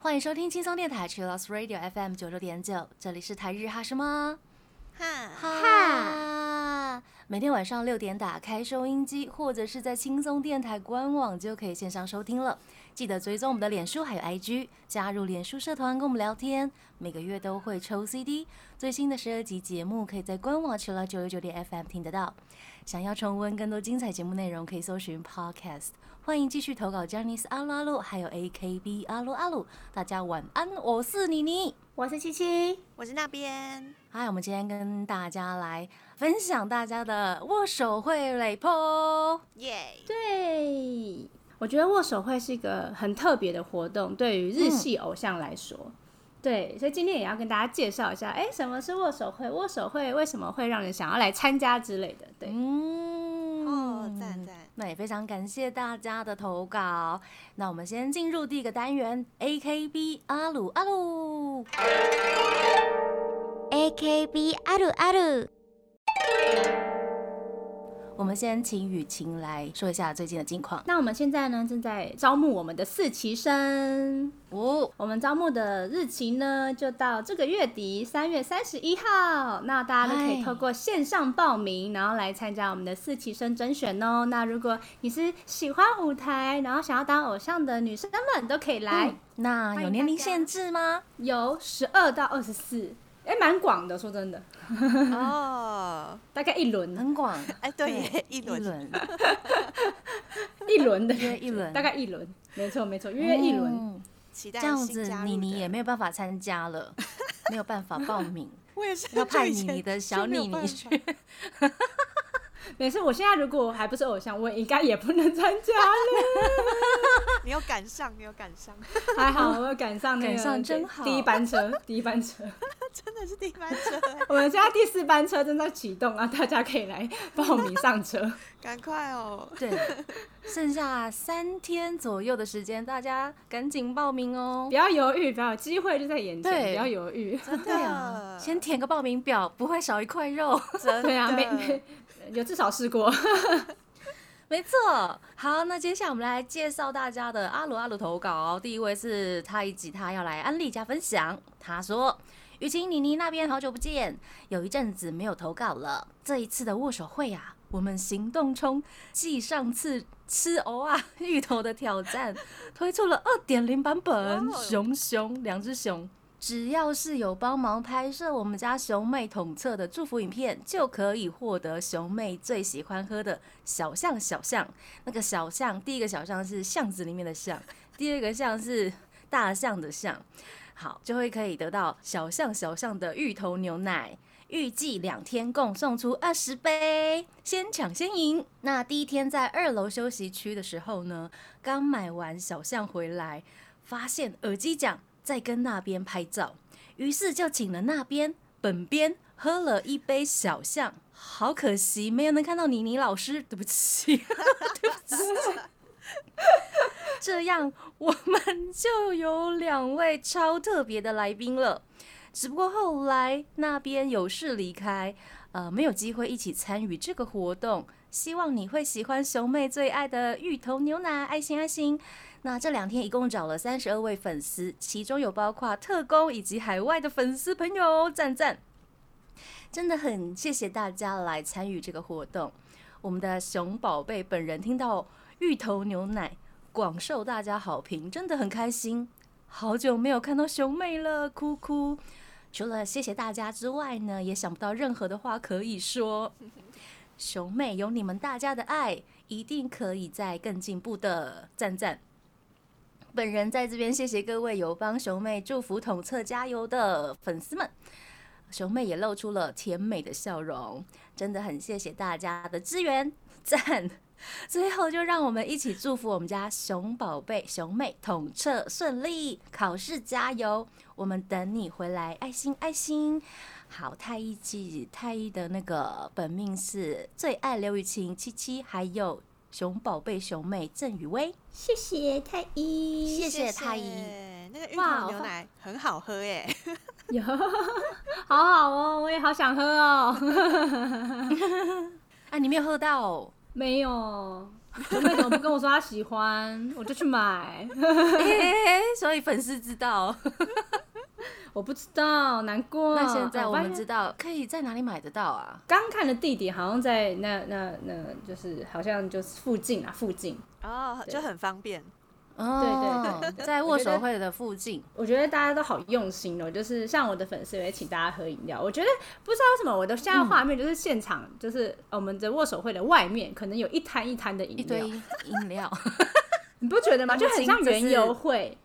欢迎收听轻松电台 Chillus Radio FM 九六点九，这里是台日哈什么？哈，哈。每天晚上六点打开收音机，或者是在轻松电台官网就可以线上收听了。记得追踪我们的脸书还有 IG，加入脸书社团跟我们聊天。每个月都会抽 CD，最新的十二集节目可以在官网除了九六九点 FM 听得到。想要重温更多精彩节目内容，可以搜寻 Podcast。欢迎继续投稿 j a n i c e 阿鲁阿鲁，还有 AKB 阿鲁阿鲁。大家晚安，我是妮妮，我是七七，我是那边。嗨，我们今天跟大家来分享大家的握手会雷破。耶，对，我觉得握手会是一个很特别的活动，对于日系偶像来说，对，所以今天也要跟大家介绍一下，哎，什么是握手会？握手会为什么会让人想要来参加之类的？对，嗯，哦，赞赞。那也非常感谢大家的投稿。那我们先进入第一个单元，AKB 阿鲁阿鲁。 AKB あるある 我们先请雨晴来说一下最近的近况。那我们现在呢，正在招募我们的四期生。哦，我们招募的日期呢，就到这个月底三月三十一号。那大家都可以透过线上报名，然后来参加我们的四期生甄选哦。那如果你是喜欢舞台，然后想要当偶像的女生们，都可以来。嗯那有年龄限制吗？有十二到二十四，哎，蛮广的。说真的，哦，大概一轮，很广，哎，对耶，一一轮，轮，一轮 的，约一轮，大概一轮，没错没错，约一轮。嗯期待这样子妮妮也没有办法参加了，没有办法报名，我也是要派妮妮的小妮妮去法。没事，我现在如果还不是偶像，我应该也不能参加了。你有赶上，你有赶上，还好我有赶上那个赶上真好第一班车，第一班车。真的是第一班车，我们现在第四班车正在启动啊，大家可以来报名上车。赶快哦！对，剩下三天左右的时间，大家赶紧报名哦不。要犹豫，不要机会就在眼前，不要犹豫。真对啊，先填个报名表，不会少一块肉。真对啊，的没没有至少试过。没错，好，那接下来我们来介绍大家的阿鲁阿鲁投稿。第一位是他一吉，他要来安利加分享。他说：“雨晴妮妮那边好久不见，有一阵子没有投稿了。这一次的握手会啊，我们行动冲继上次吃藕啊芋头的挑战，推出了二点零版本，熊熊两只熊。”只要是有帮忙拍摄我们家熊妹统测的祝福影片，就可以获得熊妹最喜欢喝的小象小象。那个小象，第一个小象是巷子里面的象，第二个象是大象的象。好，就会可以得到小象小象的芋头牛奶。预计两天共送出二十杯，先抢先赢。那第一天在二楼休息区的时候呢，刚买完小象回来，发现耳机奖在跟那边拍照，于是就请了那边本边喝了一杯小象。好可惜，没有能看到妮妮老师，对不起，对不起。这样我们就有两位超特别的来宾了。只不过后来那边有事离开，呃，没有机会一起参与这个活动。希望你会喜欢熊妹最爱的芋头牛奶，爱心爱心。那这两天一共找了三十二位粉丝，其中有包括特工以及海外的粉丝朋友，赞赞！真的很谢谢大家来参与这个活动。我们的熊宝贝本人听到芋头牛奶广受大家好评，真的很开心。好久没有看到熊妹了，哭哭。除了谢谢大家之外呢，也想不到任何的话可以说。熊妹有你们大家的爱，一定可以再更进步的，赞赞。本人在这边谢谢各位有帮熊妹祝福统测加油的粉丝们，熊妹也露出了甜美的笑容，真的很谢谢大家的支援，赞！最后就让我们一起祝福我们家熊宝贝熊妹统测顺利，考试加油！我们等你回来，爱心爱心。好，太一记太一的那个本命是最爱刘雨晴七七，还有熊宝贝熊妹郑雨薇。谢谢太医，谢谢太医那个芋哇头牛奶很好喝耶，有，好好哦，我也好想喝哦。啊，你没有喝到、哦，没有，熊妹怎么不跟我说她喜欢，我就去买。欸所以粉丝知道。我不知道，难过。那现在我们知道可以在哪里买得到啊？刚看的地点好像在那那那，就是好像就是附近啊，附近。哦，就很方便。哦，对对在握手会的附近。我觉得大家都好用心哦，就是像我的粉丝也请大家喝饮料。我觉得不知道为什么，我的现在画面就是现场，就是我们的握手会的外面，可能有一摊一摊的饮一堆料，饮料，你不觉得吗？就很像这是园游会，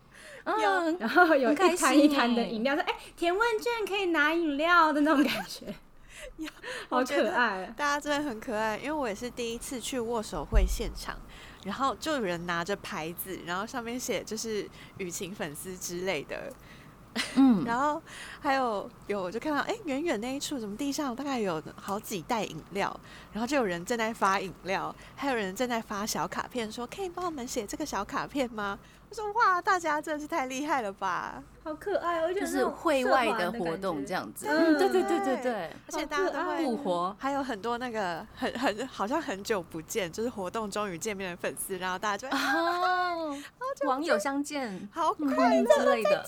嗯，然后有一摊一摊的饮料，说哎、填问卷可以拿饮料的那种感觉，好可爱啊。大家真的很可爱，因为我也是第一次去握手会现场，然后就有人拿着牌子，然后上面写就是雨晴粉丝之类的，嗯，然后还有有我就看到哎，远远那一处怎么地上大概有好几袋饮料，然后就有人正在发饮料，还有人正在发小卡片，说可以帮我们写这个小卡片吗？我说哇，大家真的是太厉害了吧！好可爱，我觉就是会外的的活动这样子。嗯对对对对对对，而且大家都会复活。还有很多那个很很好像很久不见，就是活动终于见面的粉丝，然后大家就会哦，网友相见好嗯快乐。之类的。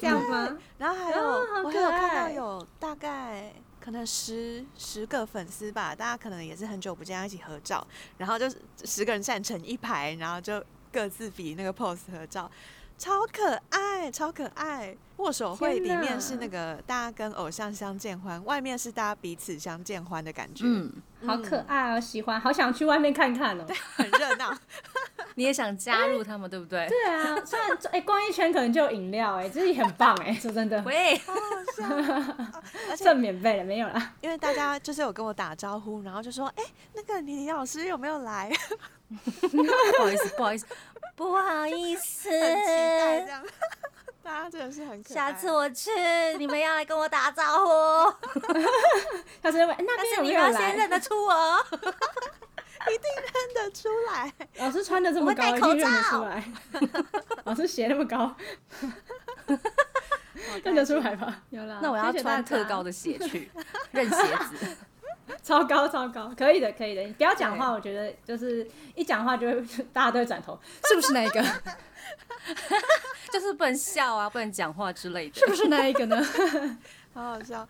这样吗？然后还有、我还有看到有大概可能十十个粉丝吧，大家可能也是很久不见，要一起合照，然后就是十个人站成一排，然后就各自比那个 pose 合照。超可爱，超可爱！握手会里面是那个大家跟偶像相见欢，外面是大家彼此相见欢的感觉，嗯，好可爱哦，喜欢，好想去外面看看哦。很热闹。你也想加入他们，对不对？对啊，虽然哎、逛一圈可能就有饮料哎、这也很棒哎、说真的，喂，而且剩免费了没有啦。因为大家就是有跟我打招呼，然后就说：“哎、那个李李老师有没有来？” 不好意思，不好意思，不好意思，很期待这样。大家真的是很可爱。下次我去，你们要来跟我打招呼，他说哎 那但是边有没有你们要先来？认得出我。一定认得出来，老师穿的这么高，我会戴口一定认得罩出来。老师鞋那么高，认得出来吧？有啦。那我要穿特高的鞋去认鞋子。超高超高，可以的可以的。你不要讲话，我觉得就是一讲话就会大家都会转头，是不是那一个？就是不能笑啊，不能讲话之类的。是不是那一个呢？好好笑。啊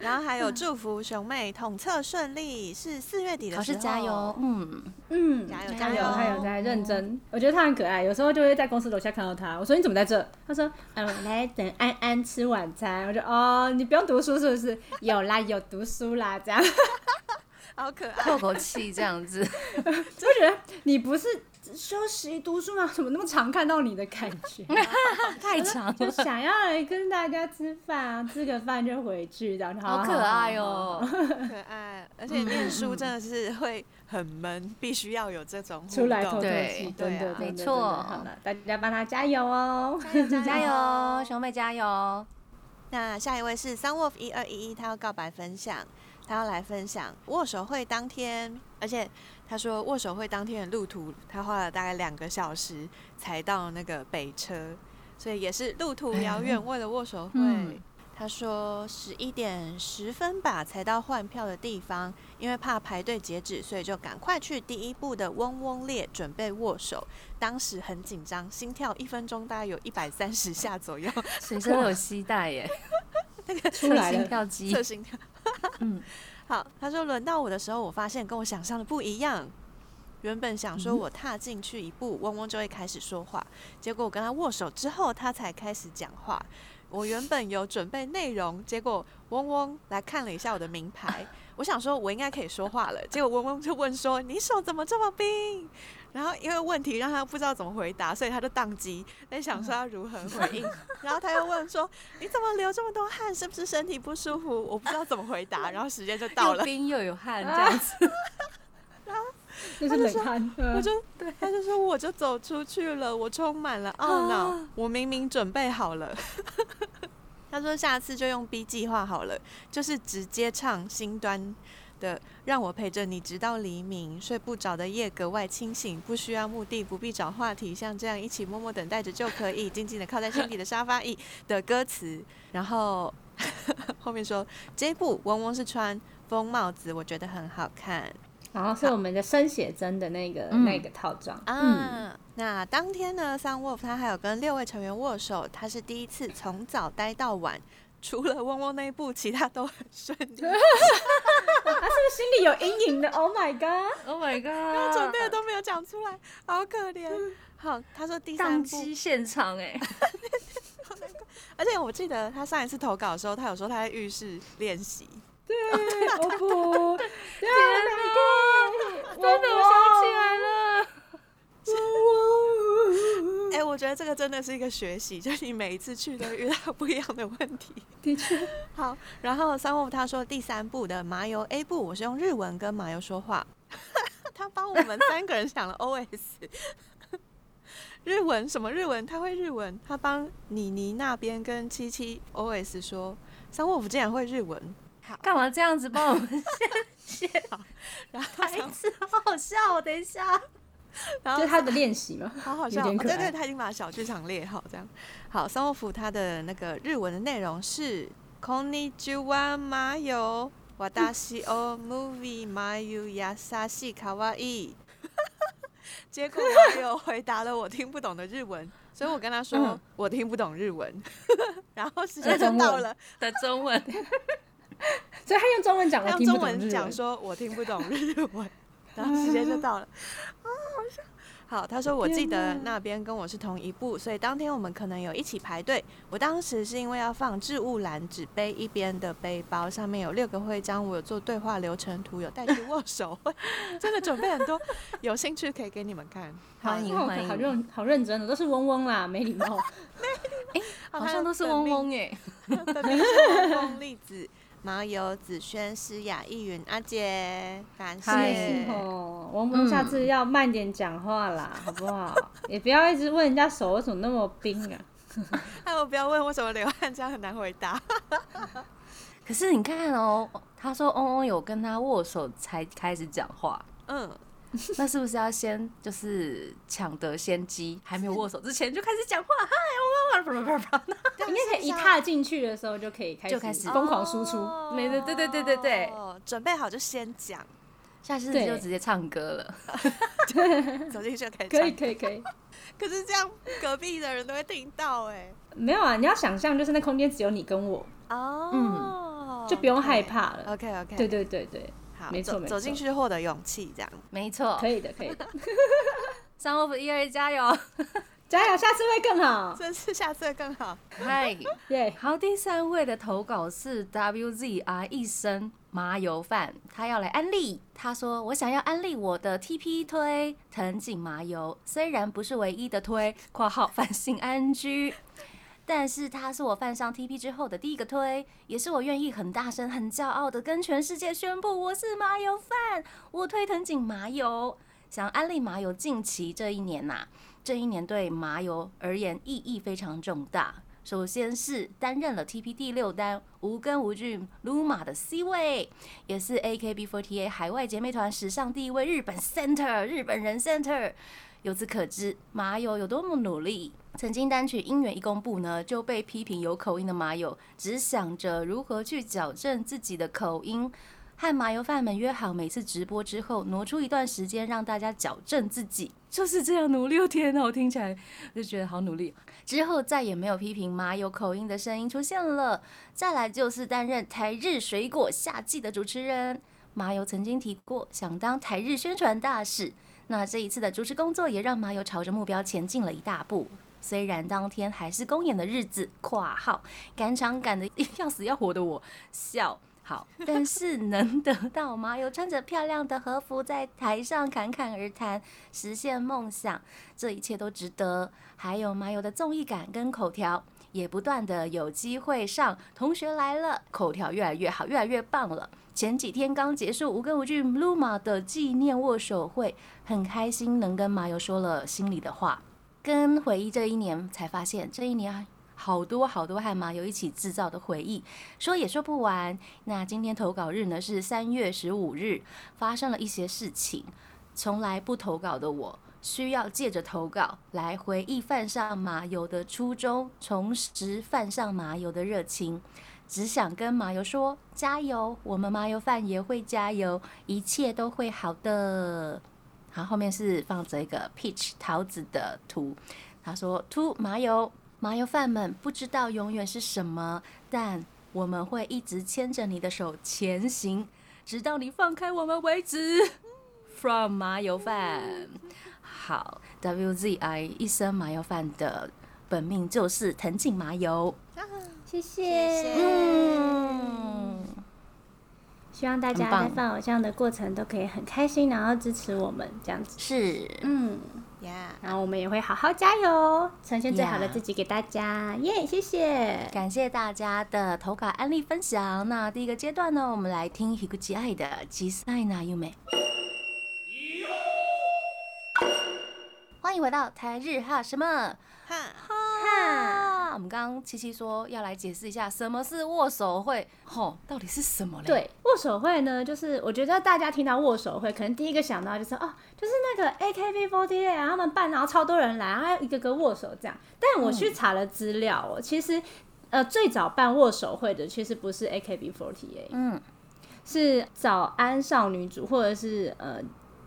然后还有祝福熊妹统测顺利，是四月底的考时候。试加油，嗯，嗯，加油加油，加油他有在认真。我觉得他很可爱，有时候就会在公司楼下看到他。我说你怎么在这？他说嗯，我来等安安吃晚餐。我说哦，你不用读书是不是？有啦，有读书啦，这样。好可爱。透口气这样子。就觉得你不是休息读书吗？怎么那么常看到你的感觉？太长就了，想要来跟大家吃饭啊，吃个饭就回去，这样好可爱。哦。可爱，而且念书真的是会很闷，必须要有这种互出来透透动对气，对啊没错好了，大家帮他加油哦！加油，熊妹加油！那下一位是 Sunwolf 一二一一，他要告白分享，他要来分享握手会当天，而且他说握手会当天的路途，他花了大概两个小时才到那个北车，所以也是路途遥远，为了握手会。嗯他说十一点十分吧才到换票的地方，因为怕排队截止，所以就赶快去第一步的嗡嗡列准备握手。当时很紧张，心跳一分钟大概有一百三十下左右，随身都有携带耶，那个出来心，跳机测。心跳。嗯，好，他说轮到我的时候，我发现跟我想象的不一样。原本想说我踏进去一步，嗡嗡就会开始说话，结果我跟他握手之后，他才开始讲话。我原本有准备内容，结果嗡嗡来看了一下我的名牌，我想说我应该可以说话了，结果嗡嗡就问说：“你手怎么这么冰？”然后因为问题让他不知道怎么回答，所以他就宕机，在想说要如何回应。然后他又问说：“你怎么流这么多汗？是不是身体不舒服？”我不知道怎么回答，然后时间就到了。又冰又有汗这样子。那是冷汗。我嗯就对，他就说我就走出去了，我充满了懊恼，我明明准备好了。他说下次就用 B 计划好了，就是直接唱新端的，让我陪着你直到黎明，睡不着的夜格外清醒，不需要目的，不必找话题，像这样一起默默等待着就可以，静静的靠在心底的沙发椅的歌词。然后 后面说这一部嗡嗡是穿风帽子，我觉得很好看然后是我们的生写真的那个、嗯那个套装啊。嗯，那当天呢，Sun Wolf 他还有跟六位成员握手，他是第一次从早待到晚。除了汪汪那一部，其他都很顺利。他是不是心里有阴影的？Oh my god！Oh my god！准备的都没有讲出来，好可怜。好，他说第三宕部，机现场哎、而且我记得他上一次投稿的时候，他有说他在浴室练习。对我不，天哪！真的，我想起来了。哎、我觉得这个真的是一个学习，就是你每一次去都遇到 不一样的问题。的确，好，然后三沃他说第三部的麻油 A 部，我是用日文跟麻油说话，他帮我们三个人想了 OS。日文什么日文？他会日文，他帮妮妮那边跟七七 OS 说，三沃夫竟然会日文，好干嘛这样子帮我们然后孩三子？好好笑哦！等一下，然后就是他的练习嘛。好好笑哦，有点可爱对对，他已经把小剧场列好这样。好，三沃夫他的那个日文的内容是 “Konnichiwa 麻油”。私を movie 麻油優しい可愛い。结果麻油回答了我听不懂的日文，所以我跟他说、嗯我听不懂日文，然后时间就到了，的中文，所以他用中文讲，他用我听不中文讲懂日文。说我听不懂日文， 然后时间就到了，啊，好像。好，他说我记得那边跟我是同一部，所以当天我们可能有一起排队。我当时是因为要放置物篮，只背一边的背包，上面有六个徽章，我有做对话流程图，有带去握手会，真的准备很多，有兴趣可以给你们看。欢迎哦欢迎，好认好认真的，都是嗡嗡啦，没礼貌。没礼貌好像都是嗡嗡 哎。本命是嗡嗡栗子。麻油、子轩、诗雅、易云、阿姐，感嗨谢。哦，嗡嗡下次要慢点讲话啦，好不好？也不要一直问人家手为什么那么冰啊。还有不要问为什么流汗，这样很难回答。可是你看哦，他说嗡嗡有跟他握手才开始讲话，嗯，那是不是要先就是抢得先机，还没有握手之前就开始讲话？嗨，嗡嗡，不不不不，应该可以一踏进去的时候就可以开始就开始疯狂输出。哦没对对对对对对准备好就先讲，下次对就直接唱歌了。走进去就可以可以。可以可以，可是这样隔壁的人都会听到哎。没有啊，你要想象就是那空间只有你跟我，哦，就不用害。怕了。OK OK，对对对对，好，没错走走进去获得勇气，这样。没错，可以的可以的，三 of 一二加油！加油，下次会更好。真是下次会更好。嗨，耶，好，第三位的投稿是 WZR 一生麻油饭，他要来安利。他说：“我想要安利我的 TP 推藤井麻油，虽然不是唯一的推（括号反性安居），但是他是我犯上 TP 之后的第一个推，也是我愿意很大声、很骄傲的跟全世界宣布我是麻油饭，我推藤井麻油。想安利麻油，近期这一年呐、这一年对麻油而言意义非常重大。首先是担任了 TP 第六单无根无据 Luma 的 C 位，也是 AKB48 海外姐妹团史上第一位日本 Center 日本人 Center。由此可知，麻友有多么努力。曾经单曲音源一公布呢，就被批评有口音的麻友，只想着如何去矫正自己的口音。和麻油饭们约好，每次直播之后挪出一段时间让大家矫正自己，就是这样努力。哦天哪，我听起来就觉得好努力。之后再也没有批评麻油口音的声音出现了。再来就是担任台日水果夏季的主持人。麻油曾经提过想当台日宣传大使，那这一次的主持工作也让麻油朝着目标前进了一大步。虽然当天还是公演的日子（括号赶场赶得要死要活的我笑）。好，但是能得到麻油穿着漂亮的和服在台上侃侃而谈，实现梦想，这一切都值得。还有麻油的综艺感跟口条，也不断的有机会上《同学来了》，口条越来越好，越来越棒了。前几天刚结束无根无据 Luma 的纪念握手会，很开心能跟麻油说了心里的话，跟回忆这一年，才发现这一年好多好多和麻油一起制造的回忆，说也说不完。那今天投稿日呢是三月十五日，发生了一些事情，从来不投稿的我。需要借着投稿来回忆犯上麻油的初衷，重拾犯上麻油的热情。只想跟麻油说加油，我们麻油饭也会加油，一切都会好的。好，后面是放着一个 peach 桃子的图，他说：“to 麻油麻油饭们不知道永远是什么，但我们会一直牵着你的手前行，直到你放开我们为止。”From 麻油饭。好，WZI 一生麻油饭的本命就是藤井麻油。谢谢。嗯，希望大家在放偶像的过程都可以很开心，然后支持我们这样子。是，嗯，，Yeah，然后我们也会好好加油，呈现最好的 Yeah 自己给大家。耶、谢谢。感谢大家的投稿案例分享。那第一个阶段呢，我们来听 Higuchi 爱的《吉赛娜优美》。欢迎回到台日哈什么哈，哈？我们刚刚七七说要来解释一下什么是握手会，吼，到底是什么嘞？，对，握手会呢，就是我觉得大家听到握手会，可能第一个想到就是哦，就是那个 AKB48 啊，他们办，然后超多人来，然后一个个握手这样。但我去查了资料哦，其实呃最早办握手会的其实不是 AKB48，嗯，是早安少女组或者是呃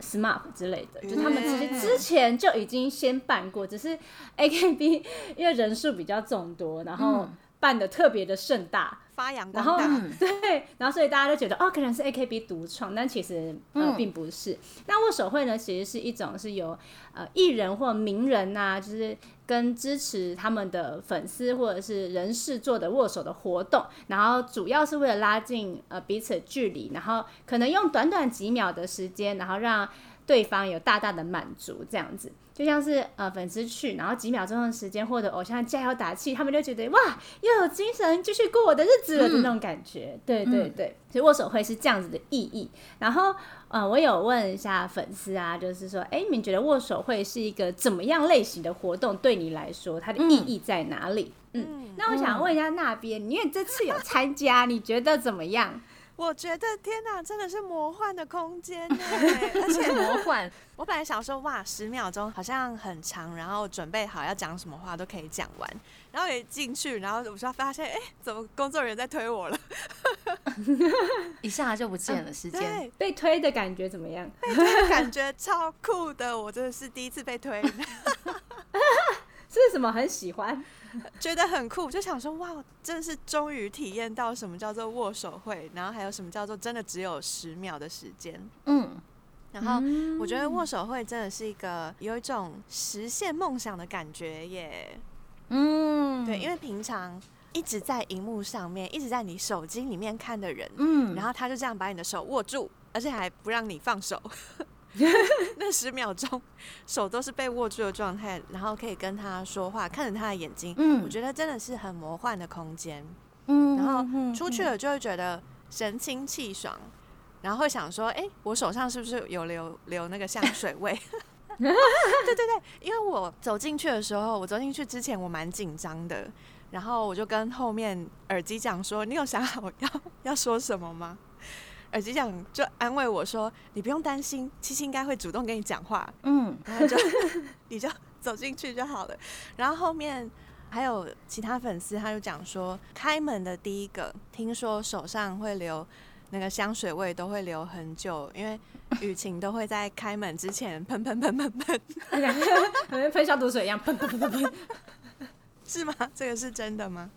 SMAP 之类的，就他们其实之前就已经先办过，只是 AKB 因为人数比较众多，然后嗯。办的特别的盛大，发扬光大，嗯。对，然后所以大家都觉得哦，可能是 AKB 独创，但其实呃、嗯。并不是。那握手会呢，其实是一种是由呃艺人或名人呐、就是跟支持他们的粉丝或者是人士做的握手的活动，然后主要是为了拉近呃彼此距离，然后可能用短短几秒的时间，然后让对方有大大的满足，这样子。就像是呃粉丝去，然后几秒钟的时间，或者偶像加油打气，他们就觉得哇，又有精神继续过我的日子了的那种感觉。对对对，所以握手会是这样子的意义。然后呃，我有问一下粉丝啊，就是说，哎，你们觉得握手会是一个怎么样类型的活动？对你来说，它的意义在哪里？嗯，那我想问一下那边，因为这次有参加，你觉得怎么样？我觉得天哪，真的是魔幻的空间呢！而且魔幻，我本来想说，哇，十秒钟好像很长，然后准备好要讲什么话都可以讲完，然后也进去，然后我就发现，哎、怎么工作人员在推我了？一下就不见了时间。对，被推的感觉怎么样？感觉超酷的，我真的是第一次被推，是什么很喜欢？觉得很酷，就想说，哇，真的是终于体验到什么叫做握手会，然后还有什么叫做真的只有十秒的时间。嗯，然后我觉得握手会真的是一个有一种实现梦想的感觉耶。嗯，对，因为平常一直在荧幕上面，一直在你手机里面看的人，嗯，然后他就这样把你的手握住，而且还不让你放手。那十秒钟，手都是被握住的状态，然后可以跟他说话，看着他的眼睛，嗯我觉得真的是很魔幻的空间。嗯，然后嗯出去了就会觉得神清气爽，然后会想说，哎、我手上是不是有留留那个香水味？对对对，因为我走进去的时候，我走进去之前我蛮紧张的，然后我就跟后面耳机讲说：“你有想好要要说什么吗？”耳机讲就安慰我说：“你不用担心，七七应该会主动跟你讲话。”嗯然后就 你就走进去就好了。然后后面还有其他粉丝，他就讲说，开门的第一个，听说手上会留那个香水味，都会留很久，因为雨晴都会在开门之前喷喷喷喷喷，喷消毒水一样，喷喷喷喷喷。是吗？这个是真的吗？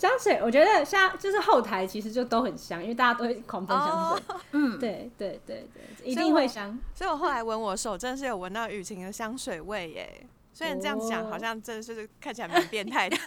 香水，我觉得像就是后台其实就都很香，因为大家都会狂喷香水。嗯，对对对对，一定会香。所以我后来闻我手，真的是有闻到雨晴的香水味耶。虽然这样讲，哦好像真的是看起来蛮变态的。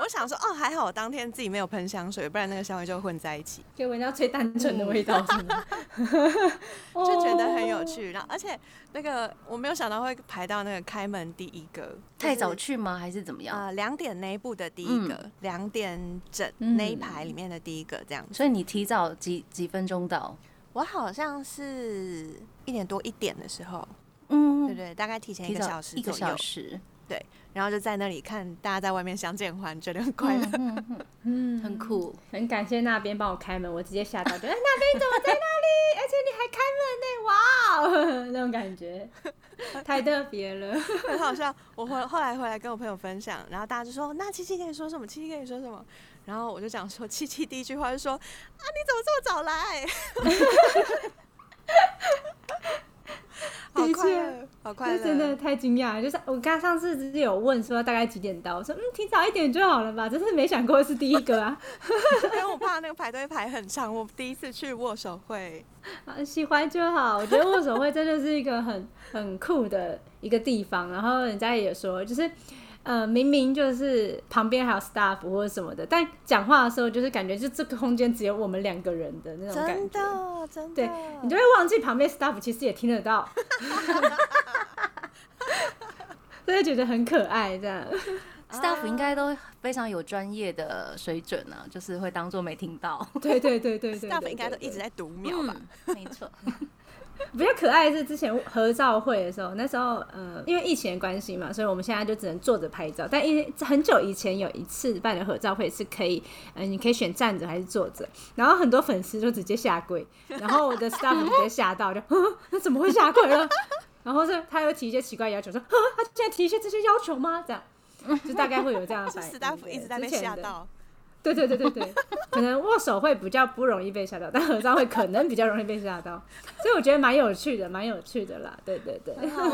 我想说，哦，还好我当天自己没有喷香水，不然那个香味就会混在一起。可以闻到最单纯的味道，是吗？就觉得很有哦。趣。然后，而且那个我没有想到会排到那个开门第一个，太早去吗？还是怎么样？呃两点那一部的第一个，两、点整嗯那一排里面的第一个这样子。所以你提早几几分钟到？我好像是一点多一点的时候，嗯对对，大概提前一个小时一个左右小，时，然后就在那里看大家在外面相见欢，觉得很快乐。嗯很酷。很感谢那边帮我开门，我直接吓到，觉得哎那边怎么在那里？而且你还开门呢，哇哦，那种感觉。太特别了。很好笑。我回后来回来跟我朋友分享，然后大家就说：“那七七跟你说什么？七七跟你说什么？”然后我就讲说，七七第一句话就说：“啊，你怎么这么早来？” 好快乐，好快乐，真的太惊讶了！就是我刚上次只是有问说大概几点到，我说嗯提早一点就好了吧，真是没想过是第一个啊！因为我怕那个排队排很长。我第一次去握手会，啊喜欢就好，我觉得握手会真的是一个很很酷的一个地方。然后人家也说，就是呃明明就是旁边还有 staff 或者什么的，但讲话的时候就是感觉就这个空间只有我们两个人的那种感真觉。的真的，对你就会忘记旁边 staff 其实也听得到，所以觉得很可爱这样。staff 应该都非常有专业的水准呢、就是会当做没听到。对对对对 staff 应该都一直在读秒吧？嗯，没错。比较可爱的是之前合照会的时候，那时候呃，因为疫情的关系嘛，所以我们现在就只能坐着拍照。但因很久以前有一次办的合照会是可以，呃，你可以选站着还是坐着，然后很多粉丝就直接下跪，然后我的 staff 就直接吓到，就，嗯，那怎么会下跪了？然后是他又提一些奇怪要求，说，啊，他现在提一些这些要求吗？这样，就大概会有这样的反应。staff 一直在被吓到，对对对对对，可能握手会比较不容易被吓到，但合照会可能比较容易被吓到，所以我觉得蛮有趣的，蛮有趣的啦。对对对，好。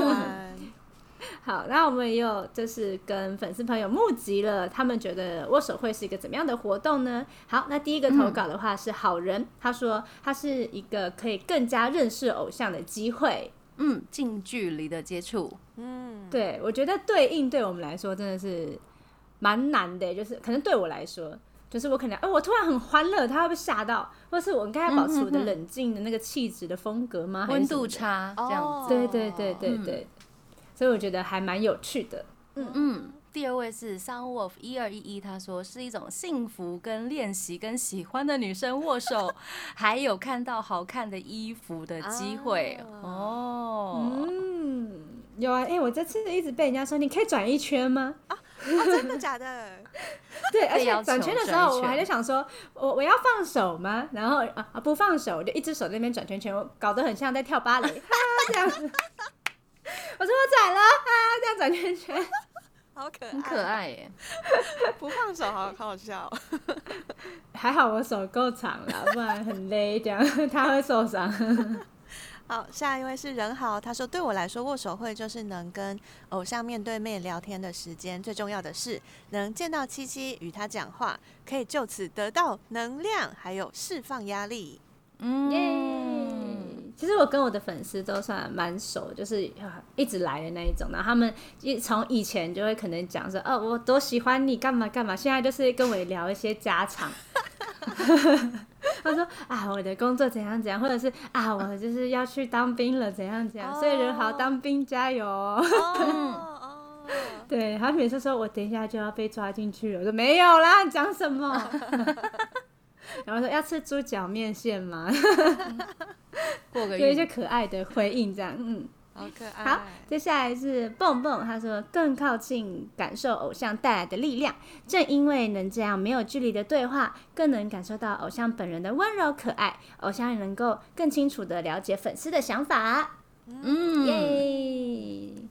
好，那我们也有就是跟粉丝朋友募集了，他们觉得握手会是一个怎么样的活动呢？好，那第一个投稿的话是好人，他说他是一个可以更加认识偶像的机会。嗯，近距离的接触，嗯，对我觉得对应对我们来说真的是蛮难的，就是可能对我来说。就是我可能，哎、我突然很欢乐，他会被吓到，或是我应该要保持我的冷静的那个气质的风格吗？温度差这样哦子。对对对对嗯对，所以我觉得还蛮有趣的。嗯嗯，第二位是 Sunwolf 一二一一，他说是一种幸福跟练习跟喜欢的女生握手，还有看到好看的衣服的机会啊哦。嗯，有啊，哎、我这次一直被人家说，你可以转一圈吗？哦，真的假的？对，而且转圈的时候，我还在想说，我我要放手吗？然后啊啊不放手，我就一只手在那边转圈圈，我搞得很像在跳芭蕾，啊这样子。我说我转了啊，这样转圈圈。好可爱，很可，爱耶，不放手，好好好笑。还好我手够长了，不然很勒，这样他会受伤。好，下一位是任豪，他说对我来说，握手会就是能跟偶像面对面聊天的时间，最重要的是能见到七七，与他讲话，可以就此得到能量，还有释放压力。嗯，耶！其实我跟我的粉丝都算蛮熟，就是啊一直来的那一种。然后他们一从以前就会可能讲说，哦，我多喜欢你，干嘛干嘛。现在就是跟我聊一些家常。他说啊，我的工作怎样怎样，或者是啊，我就是要去当兵了，怎样怎样。所以人好，当兵加油 哦。哦哦，对，他每次说我等一下就要被抓进去了，我说没有啦，你讲什么？然后说要吃猪脚面线吗？过个有一些，可爱的回应，这样，嗯。好可爱。好，接下来是蹦蹦，他说更靠近感受偶像带来的力量，正因为能这样没有距离的对话，更能感受到偶像本人的温柔可爱，偶像也能够更清楚的了解粉丝的想法。嗯，耶，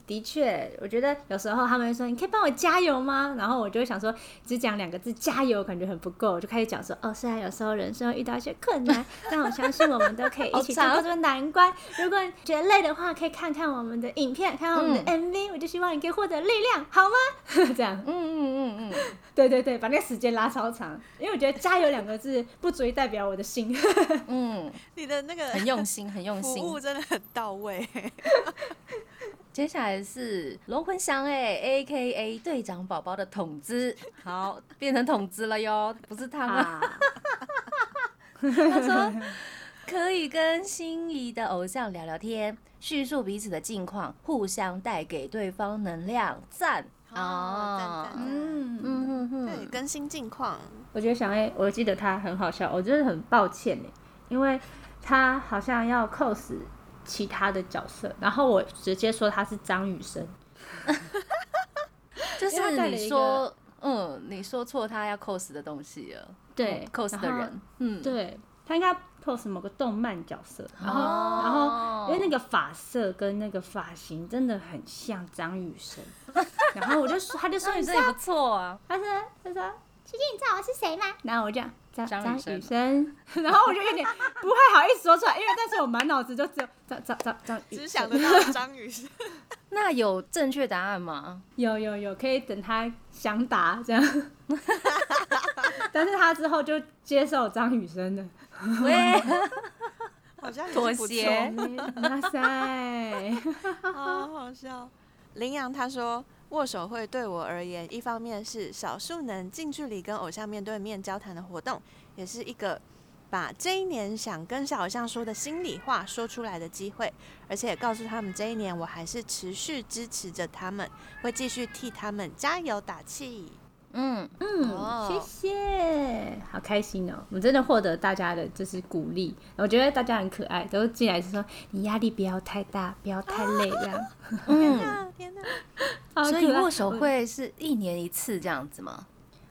的确，我觉得有时候他们会说：“你可以帮我加油吗？”然后我就会想说，只讲两个字“加油”感觉很不够，我就开始讲说：“哦，虽然有时候人生会遇到一些困难，但我相信我们都可以一起度好长过这个难关。如果你觉得累的话，可以看看我们的影片，看看我们的 MV，、我就希望你可以获得力量，好吗？” 这样，嗯嗯嗯嗯，对对对，把那个时间拉超长，因为我觉得“加油”两个字不足以代表我的心。嗯，你的那个很用心，很用心服心。务真的很到位。接下来是龙魂祥哎，A K A 队长宝宝的筒子，好，变成筒子了哟，不是他们。啊，他说可以跟心仪的偶像聊聊天，叙述彼此的近况，互相带给对方能量，赞。哦嗯嗯哼哼，对，更新近况。我觉得小 A，我记得他很好笑，我真的很抱歉呢，因为他好像要 cos 其他的角色，然后我直接说他是张雨生，就是他带了一说，嗯，你说错他要 cos 的东西了，对嗯，cos 的人，嗯，对，他应该 pose 某个动漫角色，然后、哦然后因为那个发色跟那个发型真的很像张雨生，然后我就说，他就说你这也不错啊。他说他说琪琪，你知道我是谁吗？然后我就这样张雨生，然后我就有点不太好意思说出来，因为但是我满脑子就只有张张张张雨只想得到张雨生。那有正确答案吗？有有有，可以等他想答这样。但是他之后就接受张雨生的，喂，好像妥协哇塞，好好笑。林阳他说，握手会对我而言，一方面是少数能近距离跟偶像面对面交谈的活动，也是一个把这一年想跟小偶像说的心里话说出来的机会，而且也告诉他们这一年我还是持续支持着他们，会继续替他们加油打气。嗯，嗯，哦谢谢，好开心哦！我们真的获得大家的就是鼓励，我觉得大家很可爱，都进来就说你压力不要太大，不要太累这样。天哪，天哪！所以握手会是一年一次这样子吗？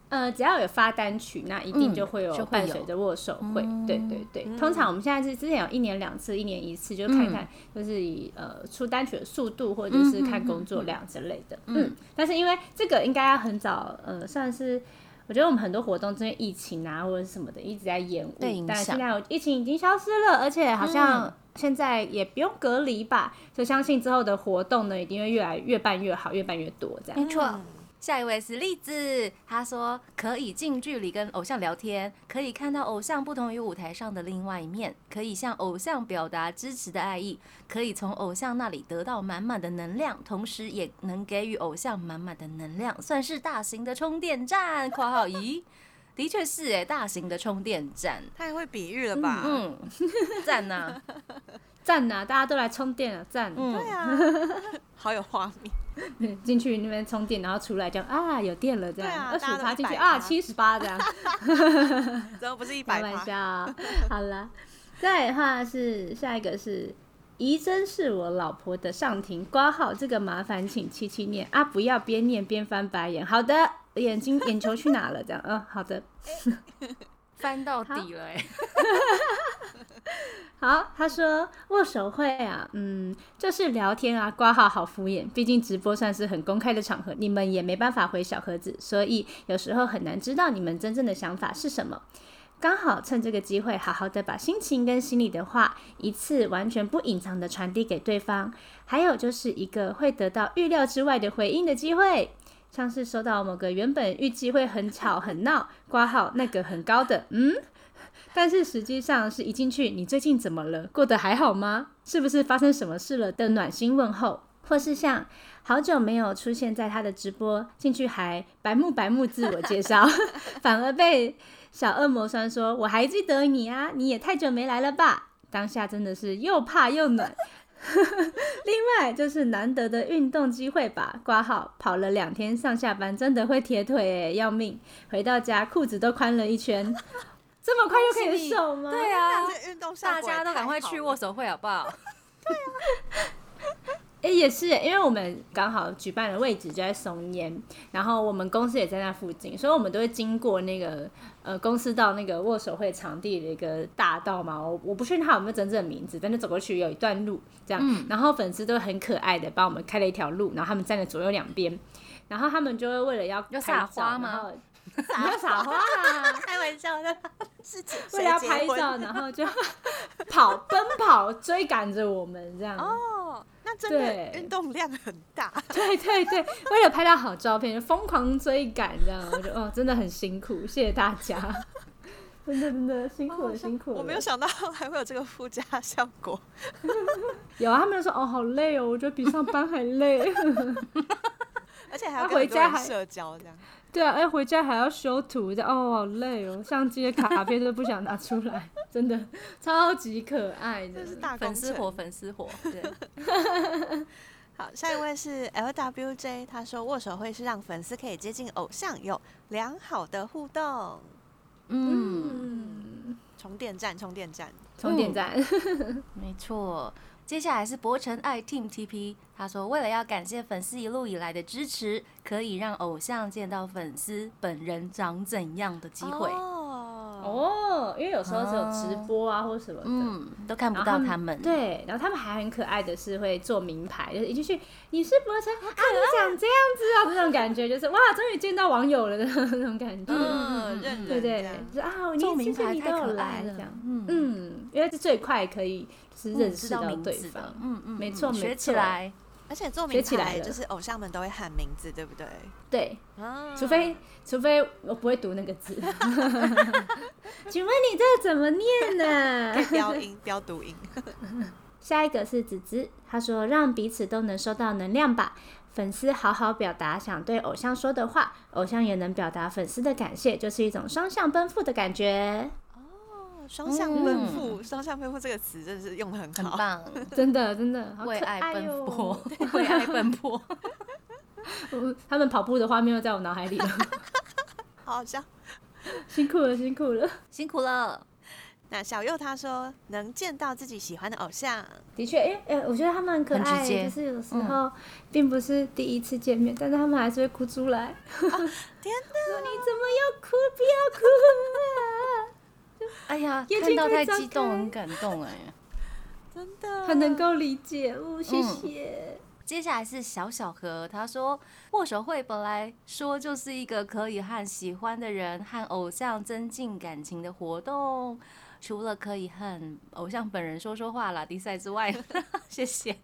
呃，只要有发单曲，那一定嗯就会有就伴随着握手会。嗯对对对，嗯通常我们现在是之前有一年两次，一年一次，就看看就是以呃出单曲的速度或者是看工作量之类的。嗯嗯，但是因为这个应该要很早，呃，算是。我觉得我们很多活动因为疫情啊或者什么的一直在延误，但响现在疫情已经消失了，而且好像现在也不用隔离吧，所以相信之后的活动呢一定会越来越办越好，越办越多这样。没错。下一位是栗子，他说可以近距离跟偶像聊天，可以看到偶像不同于舞台上的另外一面，可以向偶像表达支持的爱意，可以从偶像那里得到满满的能量，同时也能给予偶像满满的能量，算是大型的充电站。（括号咦，的确是哎，大型的充电站。太会比喻了吧？嗯，赞呐、赞呐、大家都来充电了，赞！嗯，对啊，好有画面。进去那边充电，然后出来这样啊，有电了这对啊样，二十大家都五趴进去100啊，趴七十八这样，怎么不是一开百开？玩笑。好了，再的话是下一个是怡珍是我老婆的上庭挂号，这个麻烦请七七念啊，不要边念边翻白眼。好的，眼睛眼球去哪了？这样，嗯，好的。翻到底了哎。好，他说握手会啊，嗯，就是聊天啊，挂号好敷衍，毕竟直播算是很公开的场合，你们也没办法回小盒子，所以有时候很难知道你们真正的想法是什么。刚好趁这个机会，好好的把心情跟心里的话一次完全不隐藏的传递给对方，还有就是一个会得到预料之外的回应的机会。像是收到某个原本预计会很吵很闹，挂号那个很高的，嗯，但是实际上是一进去，你最近怎么了？过得还好吗？是不是发生什么事了的暖心问候，或是像好久没有出现在他的直播，进去还白目白目自我介绍，反而被小恶魔酸说：“我还记得你啊，你也太久没来了吧？”当下真的是又怕又暖。另外就是难得的运动机会吧，挂号跑了两天上下班，真的会铁腿哎，要命！回到家裤子都宽了一圈，这么快就可以瘦吗？对啊大家都赶快去握手会好不好？哎、也是，因为我们刚好举办的位置就在松烟，然后我们公司也在那附近，所以我们都会经过那个呃公司到那个握手会场地的一个大道嘛。我我不确定它有没有真正的名字，但是走过去有一段路这样，然后粉丝都很可爱的帮我们开了一条路，然后他们站在左右两边，然后他们就会为了要要撒花吗？然后你要撒花啊！开玩笑的，是谁为了要拍照，然后就 跑奔跑追赶着我们这样。哦，那真对的运动量很大。对对对，为了拍到好照片，就疯狂追赶这样，我觉得哦，真的很辛苦，谢谢大家，真的真的辛苦了辛苦了。我没有想到还会有这个附加效果。有啊，他们就说哦好累哦，我觉得比上班还累。而且还要回家还社交这样。对啊，哎回家还要修图，这样哦好累哦，相机的卡片都不想拿出来，真的超级可爱的这。是大粉丝火，粉丝火，对 好，下一位是 LWJ，他说握手会是让粉丝可以接近偶像，有良好的互动。嗯，嗯，充电站，充电站。充电站，没错。接下来是博成爱 Team TP，他说为了要感谢粉丝一路以来的支持，可以让偶像见到粉丝本人长怎样的机会。哦，因为有时候只有直播啊或什么的，嗯，都看不到他们。，对，然后他们还很可爱的是会做名牌，就是一进去你是博成啊，你长这样子啊，这种感觉就是哇，终于见到网友了的那种感觉，嗯，对对，就是啊，你做名牌太可爱了这样，。嗯嗯，因为是最快可以就是嗯认识到对方嗯嗯，没错没错起来。而且做名学起来了牌就是偶像们都会喊名字，对不对？对，啊除非除非我不会读那个字，请问你这怎么念呢、标音 标读音，下一个是子子，他说让彼此都能收到能量吧。粉丝好好表达想对偶像说的话，偶像也能表达粉丝的感谢，就是一种双向奔赴的感觉。哦双向奔赴，双向奔赴这个词真的是用的很好。很棒，真的真的为爱奔哟波，为爱奔波。他们跑步的画面又在我脑海里了，好好笑。辛苦了辛苦了。辛苦了。那小右他说能见到自己喜欢的偶像，的确，因为呃，我觉得他们很可爱，就是有时候并不是第一次见面，但是他们还是会哭出来。天哪！说你怎么又哭？不要哭了。哎呀，眼看到太激动，很感动哎。真的很能够理解哦，谢嗯谢。接下来是小小何，他说握手会本来说就是一个可以和喜欢的人和偶像增进感情的活动，除了可以和偶像本人说说话啦、比赛之外，谢谢，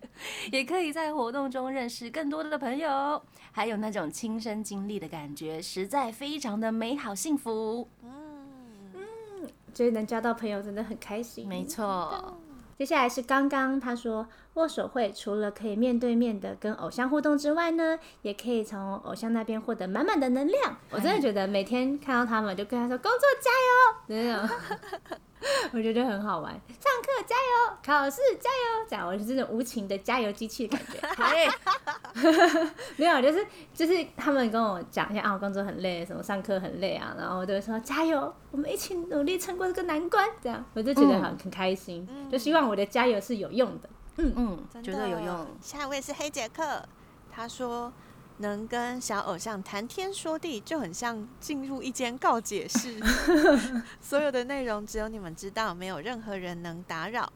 也可以在活动中认识更多的朋友，还有那种亲身经历的感觉，实在非常的美好幸福。觉得能交到朋友真的很开心。没错，接下来是刚刚他说，握手会除了可以面对面的跟偶像互动之外呢，也可以从偶像那边获得满满的能量。我真的觉得每天看到他们，就跟他说工作加油的那种，我觉得很好玩。上课加油，考试加油，这样我是那种无情的加油机器的感觉。哎，没有，就是就是他们跟我讲一下啊，我工作很累，什么上课很累啊，然后我就会说加油，我们一起努力撑过这个难关，这样我就觉得很、很开心，就希望我的加油是有用的。嗯嗯，真绝对有用。下一位是黑杰克，他说能跟小偶像谈天说地，就很像进入一间告解室，所有的内容只有你们知道，没有任何人能打扰。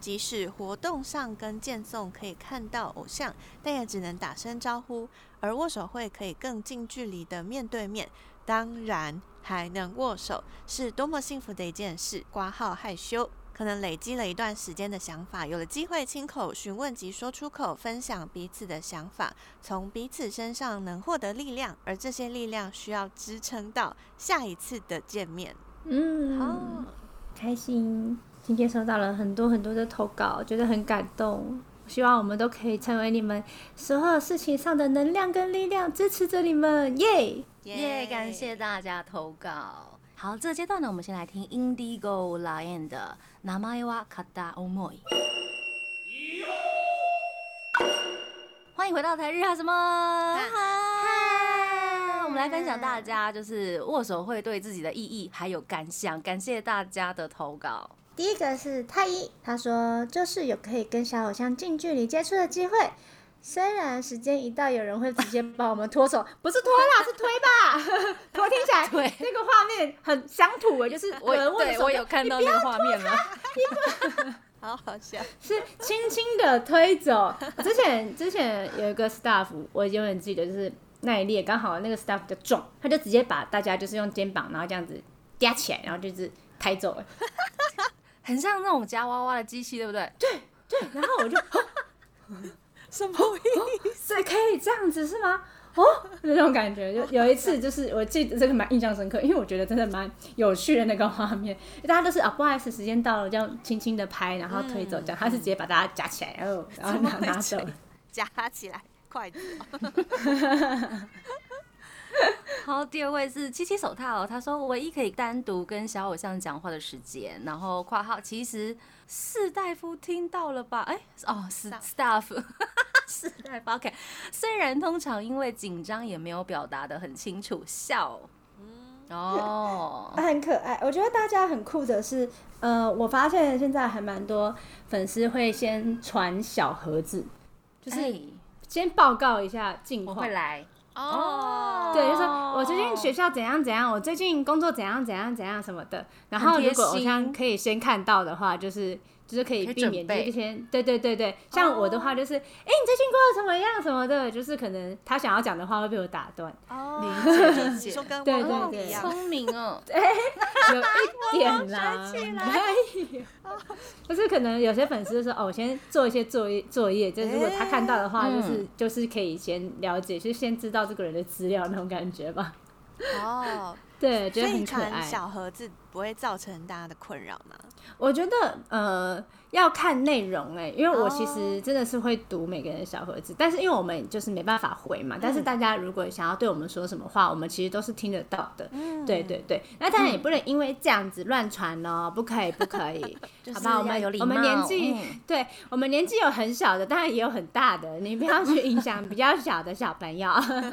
即使活动上跟见送可以看到偶像，但也只能打声招呼，而握手会可以更近距离的面对面，当然还能握手，是多么幸福的一件事。挂号害羞。可能累积了一段时间的想法，有了机会亲口询问及说出口，分享彼此的想法，从彼此身上能获得力量，而这些力量需要支撑到下一次的见面。嗯，好，开心。今天收到了很多很多的投稿，觉得很感动。希望我们都可以成为你们所有事情上的能量跟力量，支持着你们，耶、耶感谢大家投稿。好，这个阶段呢，我们先来听 Indigo Lion 的《名前は片思い》。欢迎回到台日哈什么？嗨，我们来分享大家就是握手会对自己的意义还有感想，感谢大家的投稿。第一个是太一，他说就是有可以跟小偶像近距离接触的机会。虽然时间一到，有人会直接把我们拖走，不是拖啦，是推吧？拖听起来那个画面很乡土诶，就是我人握着手对我有看到那个画面了。好好笑。是轻轻的推走。之前之前有一个 staff，我永远记得，就是那一列刚好那个 staff 比较重，他就直接把大家就是用肩膀，然后这样子夹起来，然后就是抬走了。很像那种夹娃娃的机器，对不对对？对，然后我就 什么意思？所以可以这样子是吗？哦，那种感觉，就 有一次就是我记得这个蛮印象深刻，因为我觉得真的蛮有趣的那个画面，大家都是啊，不好意思，时间到了，这样轻轻的拍，然后推走，这样，他是直接把大家夹起来，然后然后拿拿走。夹起来，筷子哦、好，第二位是七七手套，他说唯一可以单独跟小偶像讲话的时间，然后括号其实士大夫听到了吧？哎、哦，是 staff，士大夫 OK。虽然通常因为紧张也没有表达的很清楚，笑。哦，很可爱。我觉得大家很酷的是，呃，我发现现在还蛮多粉丝会先传小盒子，就是哎先报告一下近况我会，来，哦对，就说我最近学校怎样怎样，我最近工作怎样怎样怎样什么的。然后如果偶像心可以先看到的话，就是就是可以避免这些。对对对对，像我的话就是，哎、你最近过得怎么样？什么的，就是可能他想要讲的话会被我打断，哦理解理解。你说跟对汪汪对对一样，聪明哦，有一 点啦，没有，就是可能有些粉丝就说哦，我先做一些作业作业，就是如果他看到的话，嗯就是、就是可以先了解，就先知道这个人的资料那种感觉吧。哦，对，觉所以得很可爱。小盒子不会造成大家的困扰吗？我觉得呃要看内容哎、因为我其哦实真的是会读每个人的小盒子，但是因为我们就是没办法回嘛，但是大家如果想要对我们说什么话，我们其实都是听得到的。嗯对对对，那当然也不能因为这样子乱传哦，不可以不可以，好吧？我们我们年纪、嗯对我们年纪有很小的，当然也有很大的，你不要去影响比较小的小朋友。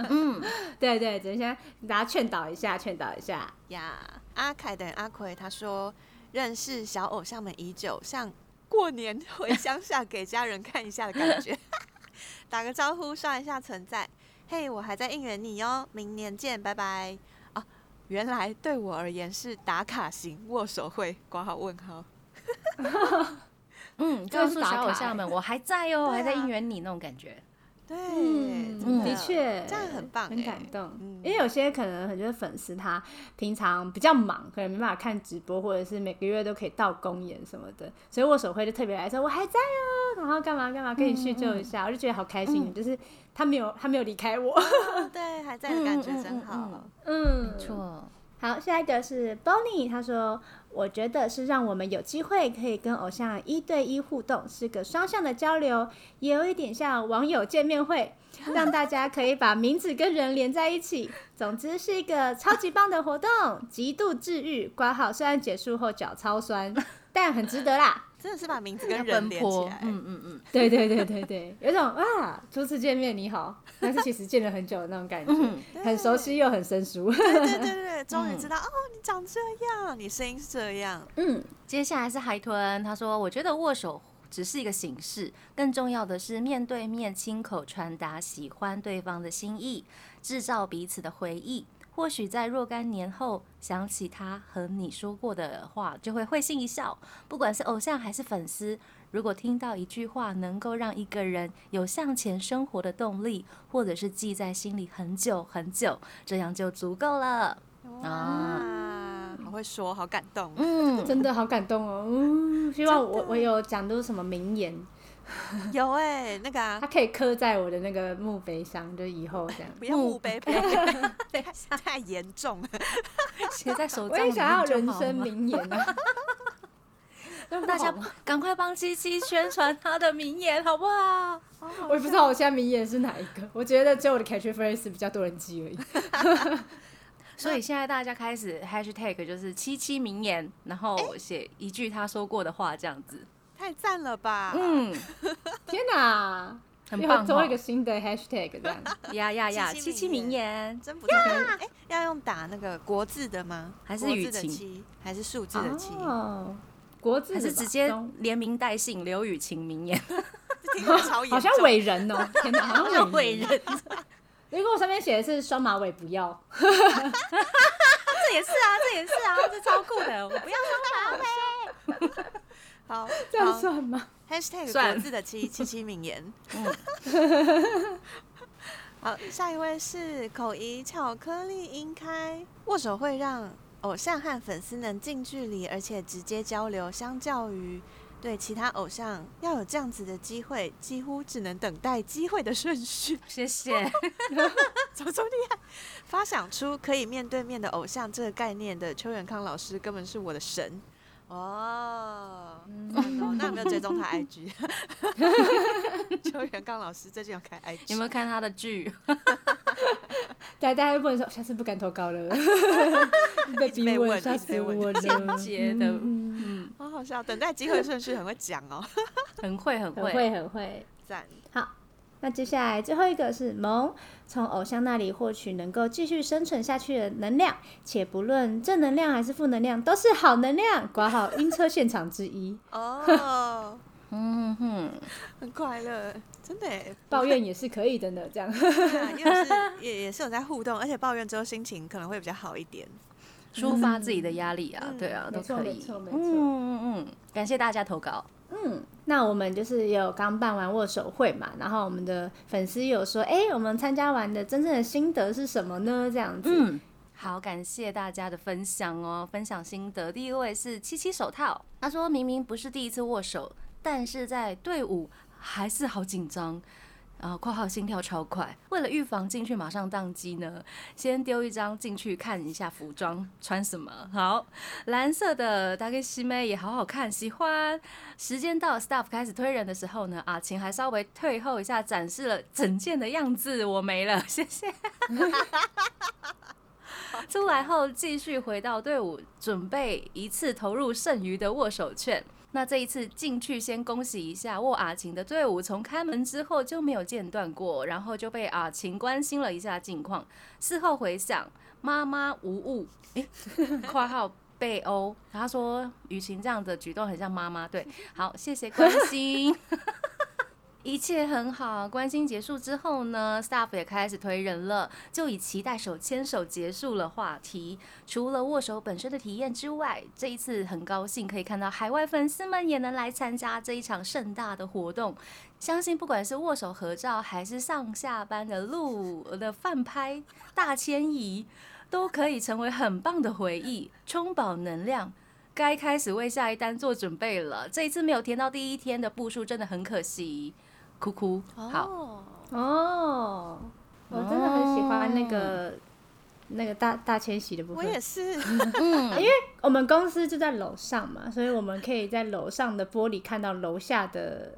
嗯，对 对，只是先大家劝导一下，劝导一下。呀，阿凯等阿奎他说认识小偶像们已久，像过年回乡下给家人看一下的感觉，打个招呼刷一下存在。嘿，我还在应援你哦，明年见，拜拜。啊，原来对我而言是打卡型握手会，挂号问号。嗯，这个告诉小偶是打卡像们我还在哦，我还在应援你那种感觉。对，嗯，的。确，这样很棒很欸。感动。嗯。因为有些可能很多粉丝他平常比较忙，可能没办法看直播，或者是每个月都可以到公演什么的，所以握手会就特别来说我还在哦，然后干嘛干嘛跟你叙旧一下，我就觉得好开心，就是他没有他没有离开我。哦对，还在的感觉真好。嗯嗯，没错，好，下一个是 Bonnie，他说：“我觉得是让我们有机会可以跟偶像一对一互动，是个双向的交流，也有一点像网友见面会，让大家可以把名字跟人连在一起。总之是一个超级棒的活动，极度治愈。挂号虽然结束后脚超酸，但很值得啦。真的是把名字跟人奔波连起来。，嗯嗯嗯 对对对对对，有种啊，初次见面你好，但是其实见了很久的那种感觉，嗯，很熟悉又很生疏。对对对对，终于嗯知道、哦，你长这样，你声音是这样。嗯，接下来是海豚，他说：“我觉得握手只是一个形式，更重要的是面对面亲口传达喜欢对方的心意，制造彼此的回忆。或许在若干年后想起他和你说过的话，就会会心一笑。不管是偶像还是粉丝，如果听到一句话能够让一个人有向前生活的动力，或者是记在心里很久很久，这样就足够了。啊，好会说，好感动。嗯，真的好感动哦！嗯，希望我我有讲出什么名言，有哎、那个啊它，可以刻在我的那个墓碑上，就以后这样。不要墓碑碑，太太严重了。写在手我账里也想要人生名言啊！大家赶快帮七七宣传他的名言，好不好？我也不知道我现在名言是哪一个，我觉得只有我的 catchphrase 比较多人记而已。所以现在大家开始 hashtag 就是七七名言，然后写一句他说过的话，这样子。太赞了吧！嗯，天哪，很棒哈多一个新的 hashtag 这样。呀呀呀，七七名名言，真不错。哎、要用打那个国字的吗？还是国字的语情七，还是数字的七？哦，国字还是直接中连名带姓刘雨晴名言，听超。好像伟人哦！天哪，好像伟人。人，如果我上面写的是双马尾，不要。这也是啊，这也是啊，这超酷的，我不要好，这样好算吗？hashtag 算国字的七 七七名言。嗯 好，下一位是口译巧克力樱开。握手会让偶像和粉丝能近距离而且直接交流，相较于对其他偶像要有这样子的机会，几乎只能等待机会的顺序。谢谢。怎么这么厉害？发想出可以面对面的偶像这个概念的邱元康老师根本是我的神哦！那有没有追踪他 IG？邱元刚老师最近有开 IG，有没有看他的剧？大家会不能说下次不敢投稿了，被逼被问问，吓死我了。间接的嗯嗯，好好笑，等待机会的顺序很会讲哦，很会很会。很会很会。赞。那接下来最后一个是萌，从偶像那里获取能够继续生存下去的能量，且不论正能量还是负能量，都是好能量。挂号晕车现场之一。哦，嗯哼，很快乐，真的。抱怨也是可以的呢，这样。对啊，因为是也也是有在互动，而且抱怨之后心情可能会比较好一点。抒发自己的压力啊，嗯对啊，都可以。没错没错嗯嗯嗯，感谢大家投稿。嗯，那我们就是有刚办完握手会嘛，然后我们的粉丝有说，哎、我们参加完的真正的心得是什么呢？这样子，嗯，好，感谢大家的分享哦，分享心得。第一位是七七手套，他说明明不是第一次握手，但是在队伍还是好紧张。啊，括号心跳超快，为了预防进去马上宕机呢，先丢一张进去看一下服装穿什么。好，蓝色的大概西妹也好好看，喜欢。时间到，staff 开始推人的时候呢，阿晴还稍微退后一下，展示了整件的样子。我没了，谢谢。出来后继续回到队伍，准备一次投入剩余的握手券。那这一次进去先恭喜一下沃阿琴的队伍，从开门之后就没有间断过，然后就被阿琴关心了一下近况。事后回想，妈妈无误，诶，括号被殴，他说雨晴这样的举动很像妈妈，对，好，谢谢关心。一切很好，关心结束之后呢，staff 也开始推人了，就以期待手牵手结束了话题。除了握手本身的体验之外，这一次很高兴可以看到海外粉丝们也能来参加这一场盛大的活动。相信不管是握手合照，还是上下班的路的饭拍、大迁移，都可以成为很棒的回忆，充饱能量。该开始为下一单做准备了。这一次没有填到第一天的步数，真的很可惜。哭哭，好，哦，哦，我真的很喜欢那个、那个大大迁徙的部我分。也是。嗯，我们公司就在楼上嘛，所以我们可以在楼上的玻璃看到楼下的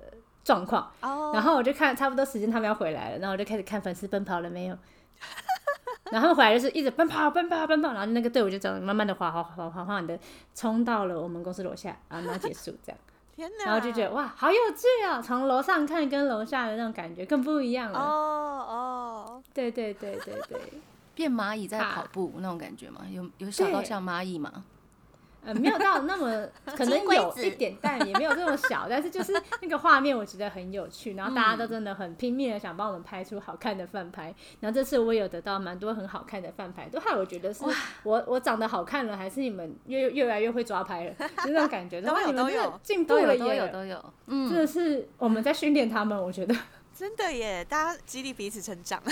状况。哦，然后我就看差不多时间他们要回来了，然后我就开始看粉丝奔跑了没有。然后回来就是一直奔跑奔跑奔跑，然后那个队伍就这样慢慢的滑滑滑滑滑的冲到了我们公司楼下，然后然后结束这样，天哪！然后就觉得哇好有趣啊！从楼上看跟楼下的那种感觉更不一样哦了。哦哦，对对对对对，变蚂蚁在跑步那种感觉吗？有有小到像蚂蚁吗？呃，没有到那么 可能有一点，但也没有这么小，但是就是那个画面我觉得很有趣，然后大家都真的很拼命的想帮我们拍出好看的饭拍，然后这次我有得到蛮多很好看的饭拍，都害我觉得是我我长得好看了，还是你们越越来越会抓拍了，就那种感觉，都有都有进步都有都有都有，真嗯，的是我们在训练他们，我觉得。真的耶！大家激励彼此成长。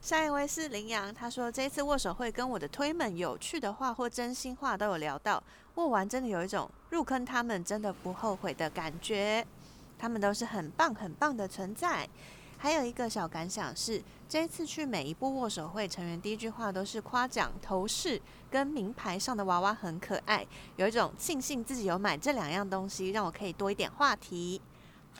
下一位是林阳，他说这一次握手会跟我的推们有趣的话或真心话都有聊到，握完真的有一种入坑他们真的不后悔的感觉，他们都是很棒很棒的存在。还有一个小感想是，这一次去每一部握手会，成员第一句话都是夸奖头饰跟名牌上的娃娃很可爱，有一种庆幸自己有买这两样东西，让我可以多一点话题。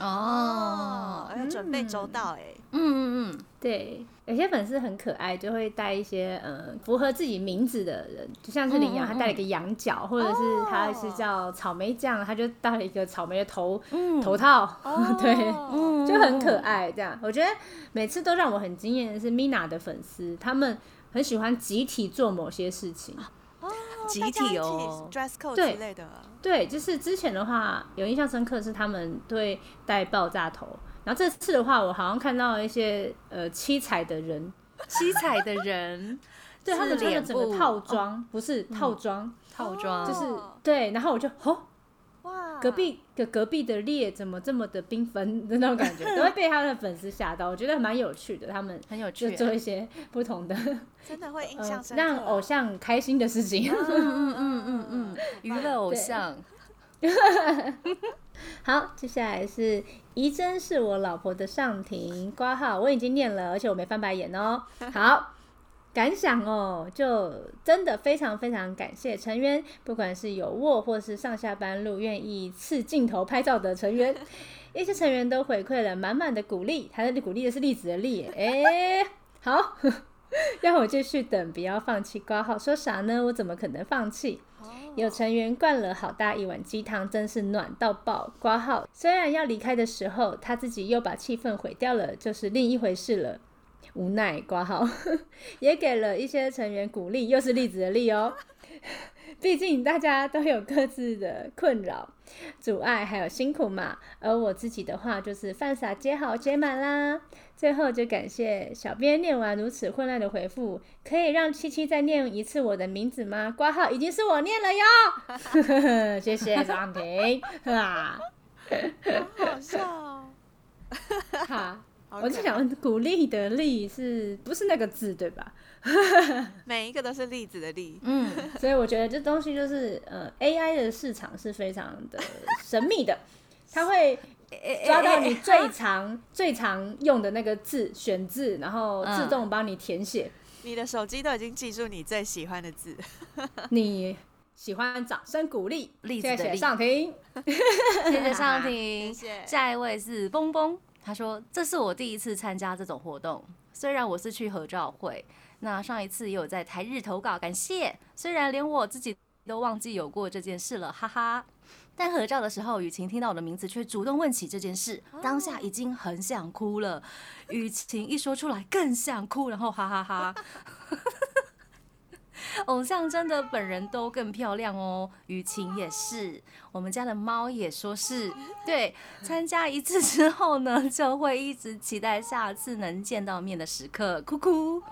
哦，还有准备周到哎、嗯。嗯嗯，对，有些粉丝很可爱，就会带一些呃符合自己名字的人，就像是羚羊，他带了一个羊角，或者是他是叫草莓酱，他就戴了一个草莓的头、嗯。头套，对，嗯，就很可爱。这样，我觉得每次都让我很惊艳的是 Mina 的粉丝，他们很喜欢集体做某些事情。集体哦。dress code 对之类的，对，就是之前的话有印象深刻是他们对戴爆炸头，然后这次的话，我好像看到一些呃七彩的人，七彩的人，对他们穿的整个套装，不是套装，套装，就是哦对，然后我就哦，哇，隔壁的隔壁的列怎么这么的缤纷的那种感觉，都会被他的粉丝吓到，我觉得蛮有趣的，他们很有趣。就做一些不同的 真的会印呃象深刻，让偶像开心的事情。嗯嗯嗯嗯嗯，娱乐偶像，好，接下来是怡珍是我老婆的上庭挂号，我已经念了，而且我没翻白眼哦。好，感想哦，就真的非常非常感谢成员，不管是有卧或是上下班路愿意刺镜头拍照的成员，一些成员都回馈了满满的鼓励，他的鼓励的是栗子的栗，哎、好。让我继续等，不要放弃挂号。说啥呢？我怎么可能放弃？有成员灌了好大一碗鸡汤，真是暖到爆。挂号，虽然要离开的时候，他自己又把气氛毁掉了，就是另一回事了。无奈挂号，也给了一些成员鼓励，又是例子的例哦。毕竟大家都有各自的困扰、阻碍还有辛苦嘛。而我自己的话就是饭撒接好接满啦。最后就感谢小编念完如此混乱的回复，可以让七七再念一次我的名字吗？挂号已经是我念了哟，谢谢张婷啊，好好笑哦。哈。好我就想问，鼓励的励是不是那个字对吧？每一个都是例子的例，嗯，所以我觉得这东西就是呃，AI 的市场是非常的神秘的，它会抓到你最常最常用的那个字选字，然后自动帮你填写。你的手机都已经记住你最喜欢的字。你喜欢掌声鼓励，谢谢例子的例上庭。谢谢上谢庭。谢。下一位是蹦蹦，他说这是我第一次参加这种活动，虽然我是去合照会，那上一次也有在台日投稿，感谢。虽然连我自己都忘记有过这件事了，哈哈。但合照的时候，雨晴听到我的名字，却主动问起这件事，当下已经很想哭了。雨晴一说出来，更想哭，然后哈哈哈 偶像真的本人都更漂亮哦，雨晴也是，我们家的猫也说是。对，参加一次之后呢，就会一直期待下次能见到面的时刻，哭哭。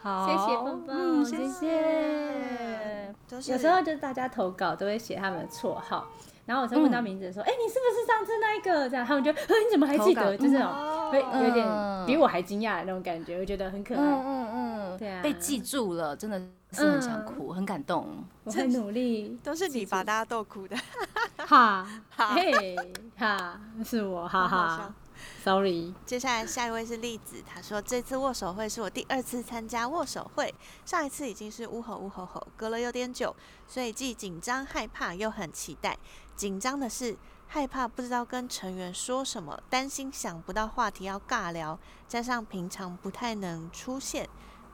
好，谢谢嗯，谢谢。有时候就是大家投稿都会写他们的绰号，然后我才问到名字说：“哎、你是不是上次那一个？”这样他们就：“呃，你怎么还记得？”就这种哦会有点嗯。比我还惊讶的那种感觉，我觉得很可爱。嗯嗯嗯，对啊。被记住了，真的是很想哭，很感动。我会努力，都是你把大家逗哭的，哈 哈，嘿，哈，是我，哈哈。，sorry，接下来下一位是栗子，他说这次握手会是我第二次参加握手会，上一次已经是呜吼呜吼吼，隔了有点久，所以既紧张害怕又很期待。紧张的是害怕不知道跟成员说什么，担心想不到话题要尬聊，加上平常不太能出现。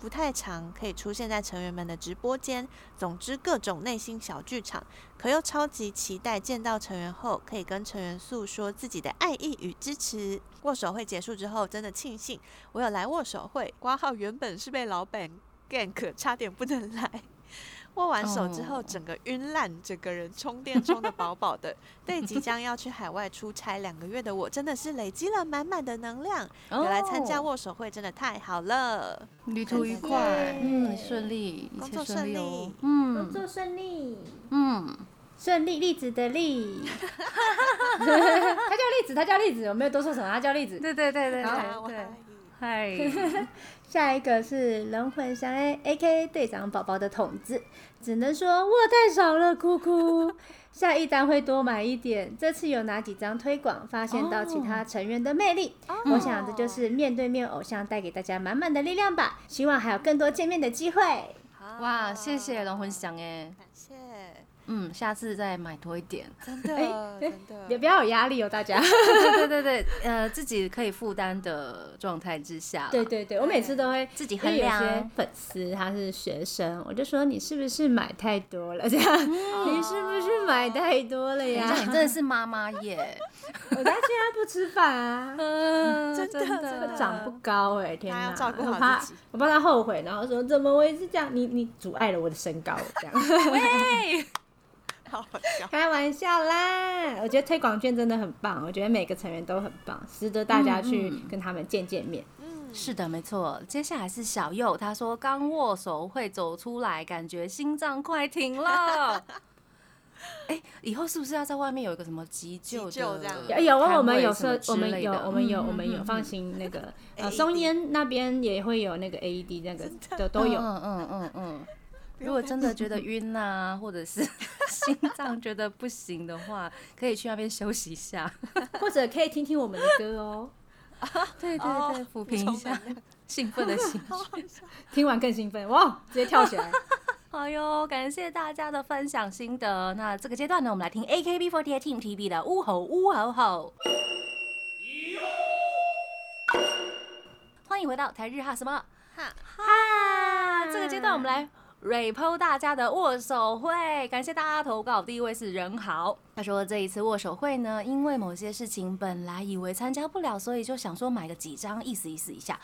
不太长可以出现在成员们的直播间，总之各种内心小剧场，可又超级期待见到成员后，可以跟成员诉说自己的爱意与支持。握手会结束之后，真的庆幸我有来握手会。挂号原本是被老板干咳差点不能来。握完手之后，哦整个晕烂，整个人充电充的饱饱的。对即将要去海外出差两个月的我，真的是累积了满满的能量。有来参加哦握手会，真的太好了。旅途愉快，嗯，顺利，工作顺顺利嗯。工嗯作顺利，嗯，顺利，栗子的栗 他叫栗子，他叫栗子，我没有多说什么，他叫栗子。对对对对对嗨，下一个是龙魂相 A A K 队长宝宝的筒子，只能说握太少了，哭哭。下一单会多买一点，这次有哪几张推广，发现到其他成员的魅力。我想这就是面对面偶像带给大家满满的力量吧。希望还有更多见面的机会。哇，谢谢龙魂祥哎，嗯，下次再买多一点。真的哎真的。也不要有压力哦，大家。对对对对，呃，自己可以负担的状态之下啦，对对对，我每次都会自己衡量。粉丝他是学生，我就说你是不是买太多了？这样，你是不是买太多了呀？你真的是妈妈耶，我在现在不吃饭啊，嗯，真的真真的长不高哎、天哪！要照顾好自己我怕他后悔，然后说怎么我也是这样，你你阻碍了我的身高，这样好好笑。开玩笑啦。我觉得推广券真的很棒，我觉得每个成员都很棒，值得大家去跟他们见见面。嗯，是的，没错。接下来是小右，他说刚握手会走出来，感觉心脏快停了。哎、以后是不是要在外面有一个什么急救的？急救这样有有啊，我们有设，我们有我们有嗯我们有嗯放心那个呃松烟那边也会有那个 AED 那个的都有。嗯嗯嗯嗯。如果真的觉得晕呐、或者是 心脏觉得不行的话，可以去那边休息一下。或者可以听听我们的歌哦，对对哦对，抚平一下兴奋的心绪。听完更兴奋，哇，直接跳起来。好哟，感谢大家的分享心得。那这个阶段呢，我们来听 AKB48 Team TB 的呜吼呜吼吼。欢迎回到台日哈什么哈哈？这个阶段我们来 repo 大家的握手会，感谢大家投稿。第一位是任豪，他说这一次握手会呢，因为某些事情本来以为参加不了，所以就想说买个几张意思意思一下。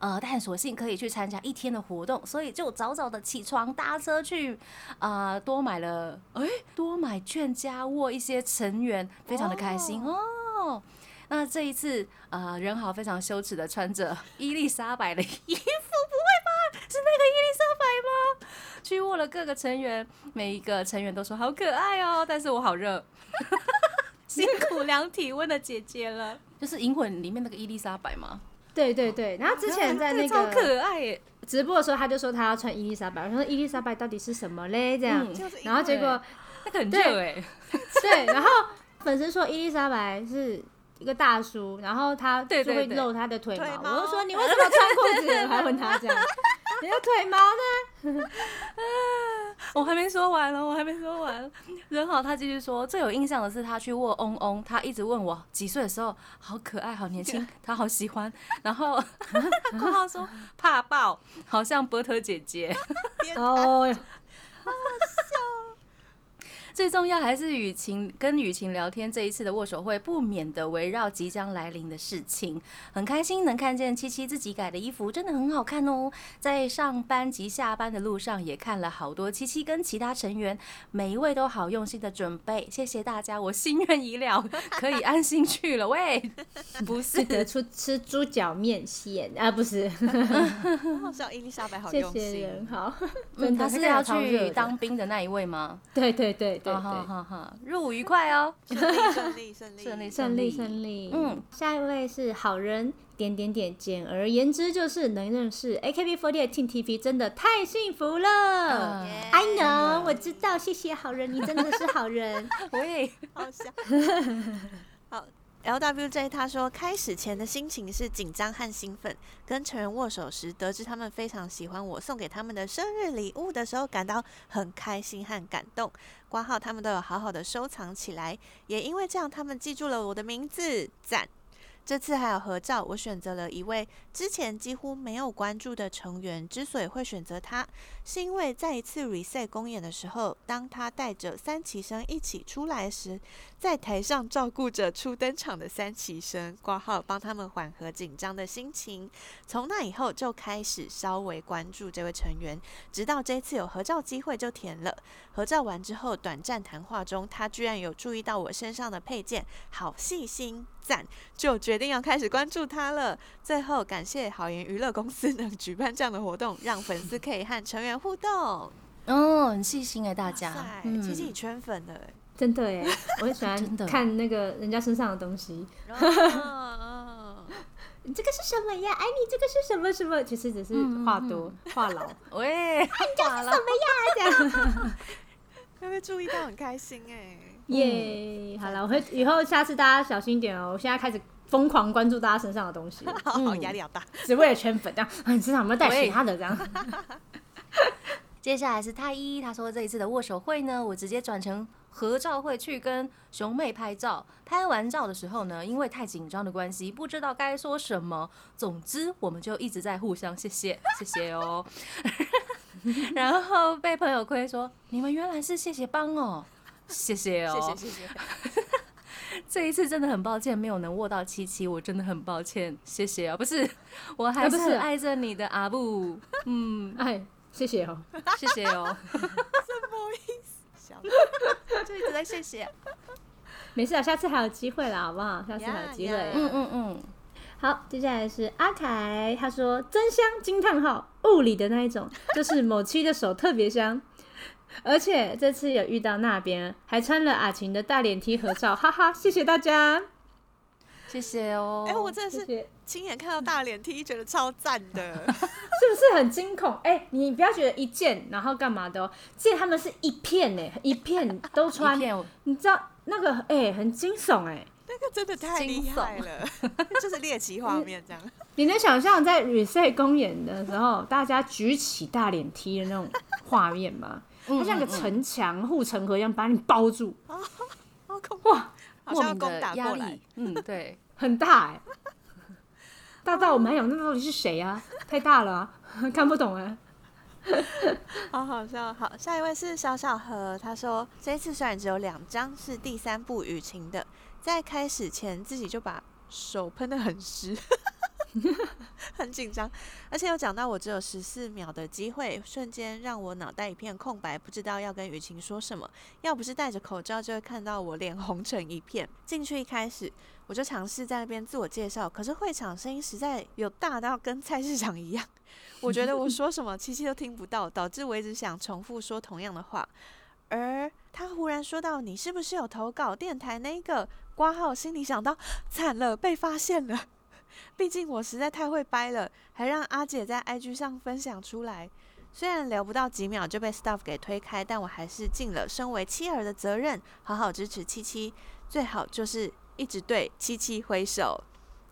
呃，但索性可以去参加一天的活动，所以就早早的起床搭车去，啊、多买了，哎、多买券加握一些成员，非常的开心哦那这一次，呃，任豪非常羞耻的穿着伊丽莎白的衣服？是那个伊丽莎白吗？去握了各个成员，每一个成员都说好可爱哦，但是我好热，辛苦量体温的姐姐了。就是《银魂》里面那个伊丽莎白吗？对对对，然后之前在那超个可爱耶，直播的时候，他就说他要穿伊丽莎白，我说伊丽莎白到底是什么嘞？这样，然后结果那个很对热哎，对，然后粉丝说伊丽莎白是一个大叔，然后他就会露他的腿毛，腿毛我就说你为什么穿裤子？我还问他这样，你的腿毛呢？我还没说完呢，我还没说完。人好，他继续说，最有印象的是他去握嗡嗡，他一直问我几岁的时候，好可爱，好年轻，他好喜欢。然后他括号说怕爆，好像波特姐姐。哦，最重要还是雨晴跟雨晴聊天，这一次的握手会不免的围绕即将来临的事情，很开心能看见七七自己改的衣服，真的很好看哦。在上班及下班的路上也看了好多七七跟其他成员，每一位都好用心的准备，谢谢大家，我心愿已了，可以安心去了。喂，不是是得出吃猪脚面线啊，不是 好笑，伊丽莎白好用心。谢人好，嗯，他是要去当兵的那一位吗？对对对对对。哈哈，入伍愉快哦，顺利顺利顺利。顺利顺利顺利，嗯。嗯，下一位是好人点点点，简而言之就是能认识 AKB48 Team TV，真的太幸福了。嗯。I know，我知道，谢谢好人，你真的是好人。我也，好笑。，LWJ 他说，开始前的心情是紧张和兴奋，跟成员握手时，得知他们非常喜欢我送给他们的生日礼物的时候，感到很开心和感动。挂号他们都有好好的收藏起来，也因为这样，他们记住了我的名字，赞。这次还有合照，我选择了一位之前几乎没有关注的成员。之所以会选择他，是因为在一次 reset 公演的时候，当他带着三旗生一起出来时，在台上照顾着初登场的三旗生，挂号帮他们缓和紧张的心情。从那以后就开始稍微关注这位成员，直到这次有合照机会就填了。合照完之后，短暂谈话中，他居然有注意到我身上的配件，好细心，赞，就决定要开始关注他了。最后感谢好言娱乐公司能举办这样的活动，让粉丝可以和成员互动。哦，很细心哎，大家其实你圈粉的欸，真的耶，我很喜 真的欢看那个人家身上的东西。哦你这个是什么呀？哎，你这个是什么什么？其实只是话多话痨。喂，好了，会被注意到很开心哎。耶，好了，我会以后下次大家小心一点哦。我现在开始疯狂关注大家身上的东西 压力好大。只为了圈粉，这样啊你身上有没有带其他的这样？接下来是太一，他说这一次的握手会呢，我直接转成合照会去跟熊妹拍照。拍完照的时候呢，因为太紧张的关系，不知道该说什么。总之，我们就一直在互相谢谢 谢谢哦。然后被朋友亏说，你们原来是谢谢帮哦，谢谢哦，谢谢谢谢。这一次真的很抱歉，没有能握到七七，我真的很抱歉，谢谢哦，不是，我还是。爱着你的阿布，嗯，哎，谢谢哦。谢谢哦，笑。就一直在谢谢，没事啊，下次还有机会啦，好不好？下次还有机会。嗯嗯嗯，好，接下来是阿凯，他说真香惊叹号，物理的那一种，就是某期的手特别香，而且这次有遇到那边还穿了阿晴的大脸 T 合照，哈哈，谢谢大家，谢谢哦，哎，我真的是亲眼看到大脸 T，觉得超赞的。是不是很惊恐？哎、你不要觉得一件然后干嘛的哦，记得他们是一片呢，一片都 穿你知道那个哎、很惊悚哎，那个真的太厉害了，就是猎奇画面这样。你能想象在 reset 公演的时候，大家举起大脸 T 的那种画面吗？嗯它像个城墙、护城河一样把你包住，好恐怖，哇，莫名的压力。，嗯，对，很大哎、大到我们还想那到底是谁啊？太大了、啊，看不懂啊。好好笑。好，下一位是小小何，他说这一次虽然只有两张是第三部雨晴的，在开始前自己就把手喷得很湿。很紧张，而且有讲到我只有十四秒的机会，瞬间让我脑袋一片空白，不知道要跟雨晴说什么。要不是戴着口罩，就会看到我脸红成一片。进去一开始，我就尝试在那边自我介绍，可是会场声音实在有大到跟菜市场一样，我觉得我说什么七七都听不到，导致我一直想重复说同样的话。而他忽然说到：“你是不是有投稿电台那个挂号？”心里想到：惨了，被发现了。毕竟我实在太会掰了，还让阿姐在 IG 上分享出来。虽然聊不到几秒就被 staff 给推开，但我还是尽了身为妻儿的责任，好好支持七七。最好就是一直对七七挥手。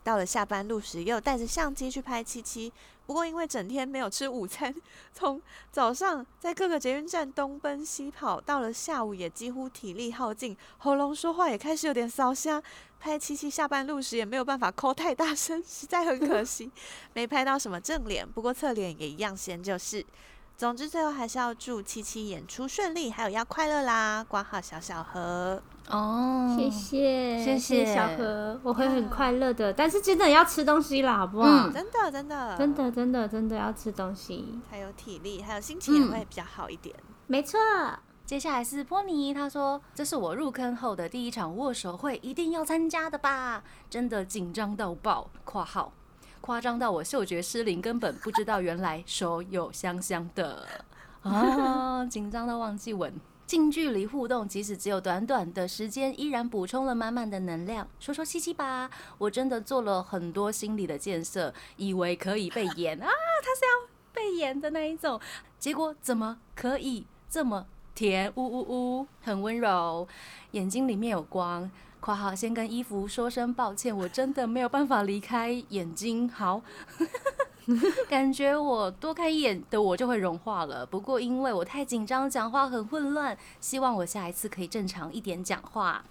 到了下班路时，又带着相机去拍七七。不过因为整天没有吃午餐，从早上在各个捷运站东奔西跑，到了下午也几乎体力耗尽，喉咙说话也开始有点烧香。拍七七下半路时也没有办法抠太大声，实在很可惜，没拍到什么正脸。不过侧脸也一样仙，就是。总之最后还是要祝七七演出顺利，还有要快乐啦！挂号小小何哦，谢谢谢谢小何，我会很快乐的。但是真的要吃东西啦，好不好？真的真的真的真的真的要吃东西，才有体力，还有心情也会比较好一点。没错。接下来是波尼，他说：“这是我入坑后的第一场握手会，一定要参加的吧？真的紧张到爆！（括号夸张到我嗅觉失灵，根本不知道原来手有香香的 啊！紧张到忘记闻。近距离互动，即使只有短短的时间，依然补充了满满的能量。说说七七吧，我真的做了很多心理的建设，以为可以被演 啊，他是要被演的那一种，结果怎么可以这么？”甜呜呜呜，很温柔，眼睛里面有光。括号先跟衣服说声抱歉，我真的没有办法离开眼睛。好，感觉我多看一眼的我就会融化了。不过因为我太紧张，讲话很混乱，希望我下一次可以正常一点讲话。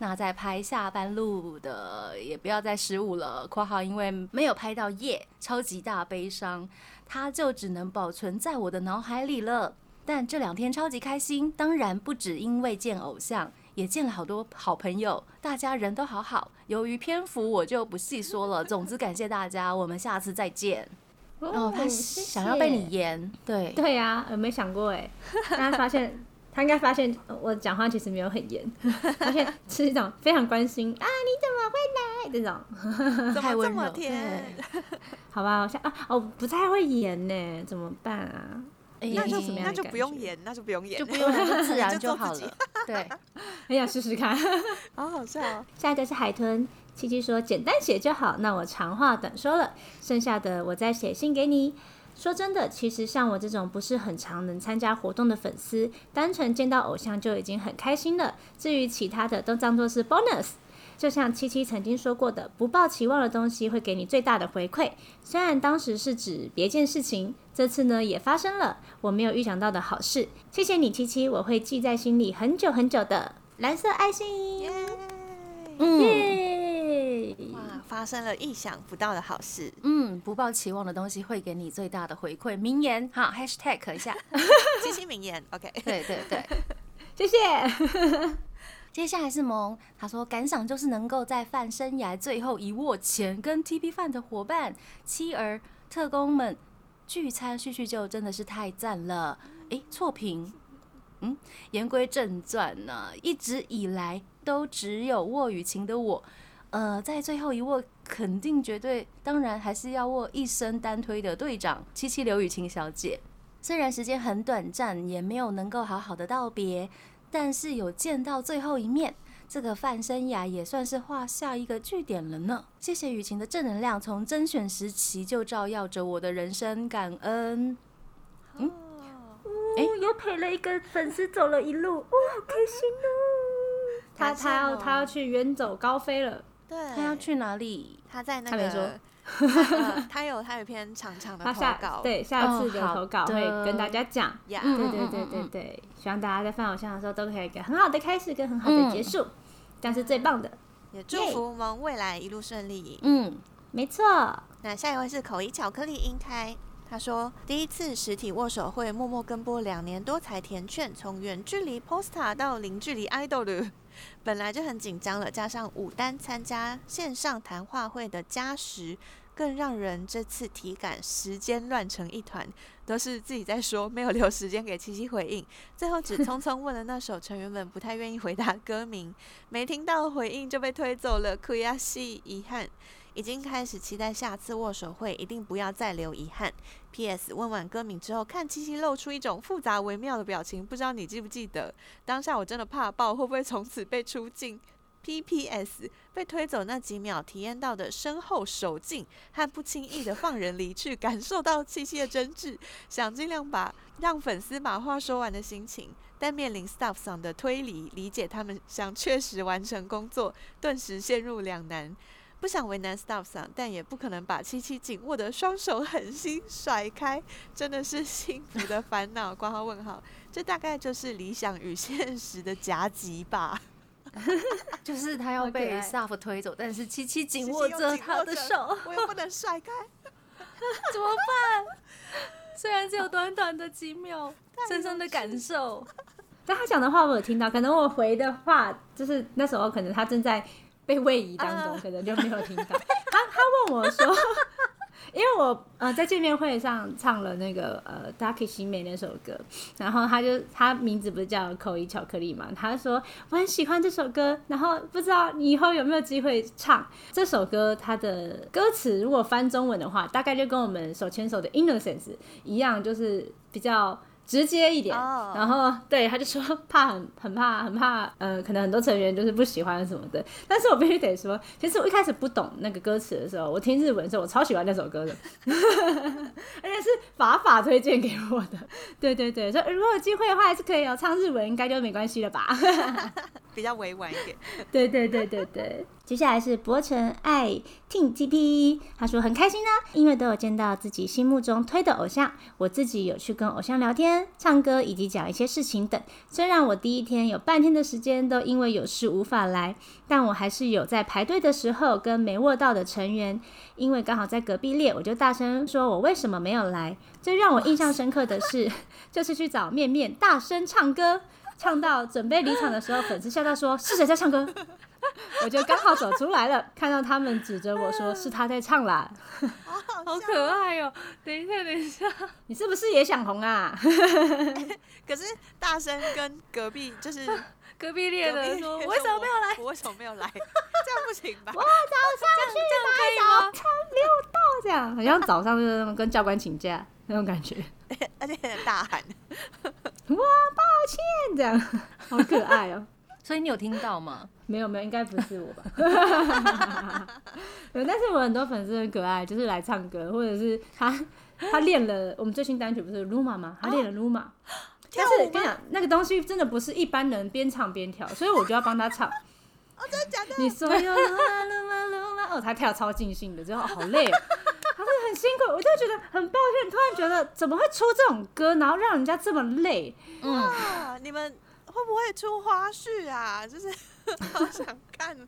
那在拍下班路的也不要再失误了。括号因为没有拍到夜，超级大悲伤，它就只能保存在我的脑海里了。但这两天超级开心，当然不止因为见偶像，也见了好多好朋友，大家人都好好。由于篇幅我就不细说了。总之感谢大家，我们下次再见。哦，他想要被你演，对对呀，呃，没想过哎，他发现他应该发现我讲话其实没有很严，发现是一种非常关心啊，你怎么会来这种，太温柔，好吧，我想啊，我不太会演呢，怎么办啊？那就那就不用演，那就不用演，就不用演，自然就好了。对，很想试试看，好好笑哦。下一个是海豚七七说简单写就好，那我长话短说了，剩下的我再写信给你。说真的，其实像我这种不是很常能参加活动的粉丝，单纯见到偶像就已经很开心了。至于其他的，都当做是 bonus。就像七七曾经说过的，不抱期望的东西会给你最大的回馈。虽然当时是指别件事情，这次呢也发生了我没有预想到的好事。谢谢你，七七，我会记在心里很久很久的。蓝色爱心，耶！哇，发生了意想不到的好事。嗯，不抱期望的东西会给你最大的回馈。名言，好，#hashtag 一下，七七名言，OK。对对对，谢谢。接下来是萌，他说感想就是能够在饭生涯最后一握前，跟 TP 饭的伙伴、妻儿、特工们聚餐叙叙旧，真的是太赞了。诶，错评。嗯，言归正传呢，一直以来都只有握雨晴的我，呃，在最后一握，肯定绝对，当然还是要握一生单推的队长七七刘雨晴小姐。虽然时间很短暂，也没有能够好好的道别。但是有见到最后一面，这个范生涯也算是画下一个句点了呢。谢谢雨晴的正能量，从甄选时期就照耀着我的人生，感恩。嗯，哎，又陪了一个粉丝走了一路，哇，好开心哦！他他要他要去远走高飞了，对，他要去哪里？他在那个。他有他有一篇长长的投稿，对，下次的投稿会跟大家讲。对对对对对，希望大家在放偶像的时候都可以有一个很好的开始跟很好的结束，这样是最棒的。也祝福我们未来一路顺利。嗯，没错。那下一位是口一巧克力英开，他说，第一次实体握手会默默跟播两年多才填券，从远距离 poster 到零距离 idol，本来就很紧张了，加上武丹参加线上谈话会的加时，更让人这次体感时间乱成一团，都是自己在说，没有留时间给七七回应，最后只匆匆问了那首成员们不太愿意回答歌名，没听到回应就被推走了，可呀西遗憾。已经开始期待下次握手会，一定不要再留遗憾。P.S. 问完歌名之后，看七七露出一种复杂微妙的表情，不知道你记不记得？当下我真的怕爆，会不会从此被出镜？P.P.S. 被推走那几秒，体验到的身后手劲和不轻易的放人离去，感受到七七的真挚，想尽量把让粉丝把话说完的心情，但面临 staff 上的推理，理解他们想确实完成工作，顿时陷入两难。不想为难 staff 上，但也不可能把七七紧握的双手狠心甩开，真的是幸福的烦恼。挂号问号，这大概就是理想与现实的夹击吧。就是他要被 staff 推走，但是七七紧握着他的手，我又不能甩开，怎么办？虽然只有短短的几秒，深深的感受。但他讲的话我有听到，可能我回的话就是那时候可能他正在。被位移当中，可能就没有听到。他他问我说，因为我呃在见面会上唱了那个呃《d a k i 新美》那首歌，然后他就他名字不是叫口译巧克力嘛？他说我很喜欢这首歌，然后不知道你以后有没有机会唱这首歌。它的歌词如果翻中文的话，大概就跟我们手牵手的《Innocence》一样，就是比较。直接一点，然后对他就说怕很很怕很怕，呃，可能很多成员就是不喜欢什么的。但是我必须得说，其实我一开始不懂那个歌词的时候，我听日文的时候，我超喜欢那首歌的，而且是法法推荐给我的。对对对，所以如果有机会的话，还是可以哦，唱日文应该就没关系了吧？比较委婉一点。对对对对对。接下来是博成爱听 TP，他说很开心呢，因为都有见到自己心目中推的偶像，我自己有去跟偶像聊天、唱歌以及讲一些事情等。虽然我第一天有半天的时间都因为有事无法来，但我还是有在排队的时候跟没握到的成员，因为刚好在隔壁列，我就大声说我为什么没有来。最让我印象深刻的是，就是去找面面大声唱歌，唱到准备离场的时候，粉丝笑到说是谁在唱歌？我就刚好走出来了，看到他们指着我说：“是他在唱啦。”好可爱哦！等一下，等一下，你是不是也想红啊？可是大声跟隔壁就是 隔壁列的说：“为什么没有来？我为什么没有来？这样不行吧？”我早上去买早餐没有到，这样好像早上就是跟教官请假那种感觉，而且大喊：“我，抱歉！”这样好可爱哦。所以你有听到吗？没有没有，应该不是我吧？有，但是我很多粉丝很可爱，就是来唱歌，或者是他他练了我们最新单曲不是 Luma 吗？他练了 Luma，但是跟你讲那个东西真的不是一般人边唱边跳，所以我就要帮他唱。哦，真的假的？你说 Luma Luma Luma，哦，他跳超尽兴的，之后好累，他是很辛苦，我就觉得很抱歉，突然觉得怎么会出这种歌，然后让人家这么累？嗯，你们。会不会出花絮啊？就是好想看，不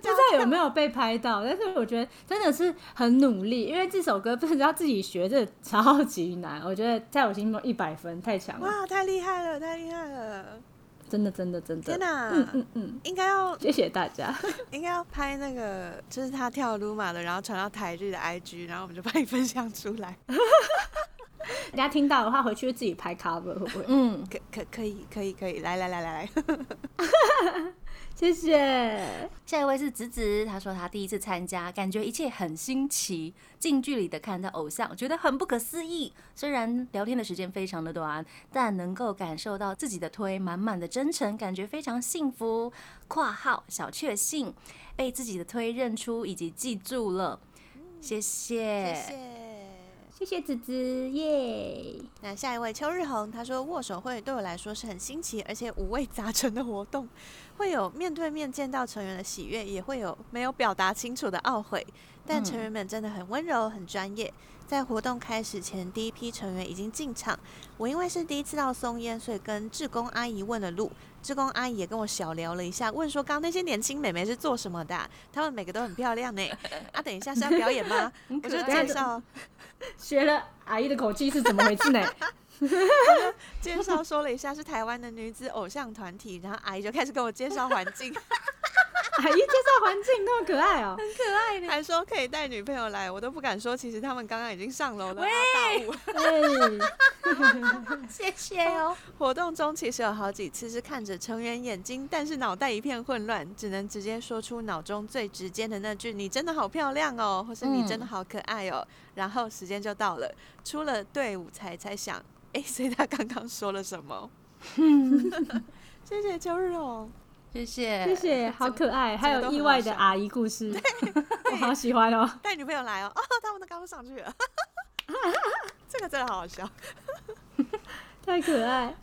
知道有没有被拍到。但是我觉得真的是很努力，因为这首歌不是要自己学，这超级难。我觉得在我心中一百分，太强了！哇，太厉害了，太厉害了！真的，真的，真的！天哪，嗯嗯嗯，应该要谢谢大家。应该要拍那个，就是他跳鲁马的，然后传到台日的 IG，然后我们就帮你分享出来。人家听到的话，回去就自己拍 cover 会不会？嗯，可可可以，可以，可以，来来来来来，谢谢。下一位是子子，他说他第一次参加，感觉一切很新奇，近距离的看到偶像，觉得很不可思议。虽然聊天的时间非常的短，但能够感受到自己的推满满的真诚，感觉非常幸福。括号小确幸，被自己的推认出以及记住了，谢谢，谢谢。谢谢子子耶。那下一位秋日红，他说握手会对我来说是很新奇而且五味杂陈的活动，会有面对面见到成员的喜悦，也会有没有表达清楚的懊悔。但成员们真的很温柔、很专业。在活动开始前，第一批成员已经进场。我因为是第一次到松烟，所以跟志工阿姨问了路。志工阿姨也跟我小聊了一下，问说刚刚那些年轻美眉是做什么的啊、她们每个都很漂亮呢。啊，等一下是要表演吗？我就介绍 学了阿姨的口气是怎么回事呢？介绍说了一下是台湾的女子偶像团体，然后阿姨就开始跟我介绍环境，阿姨介绍环境那么可爱哦、很可爱呢还说可以带女朋友来，我都不敢说，其实他们刚刚已经上楼了。啊大雾。对，谢谢哦。活动中其实有好几次是看着成员眼睛，但是脑袋一片混乱，只能直接说出脑中最直接的那句“你真的好漂亮哦”，或是“你真的好可爱哦”，然后时间就到了，出了队伍才才想，哎，所以他刚刚说了什么？谢谢秋日哦，谢谢，谢谢，好可爱，还有意外的阿姨故事，我好喜欢哦。带女朋友来哦，哦，他们都刚刚上去了，这个真的好好笑。太可爱。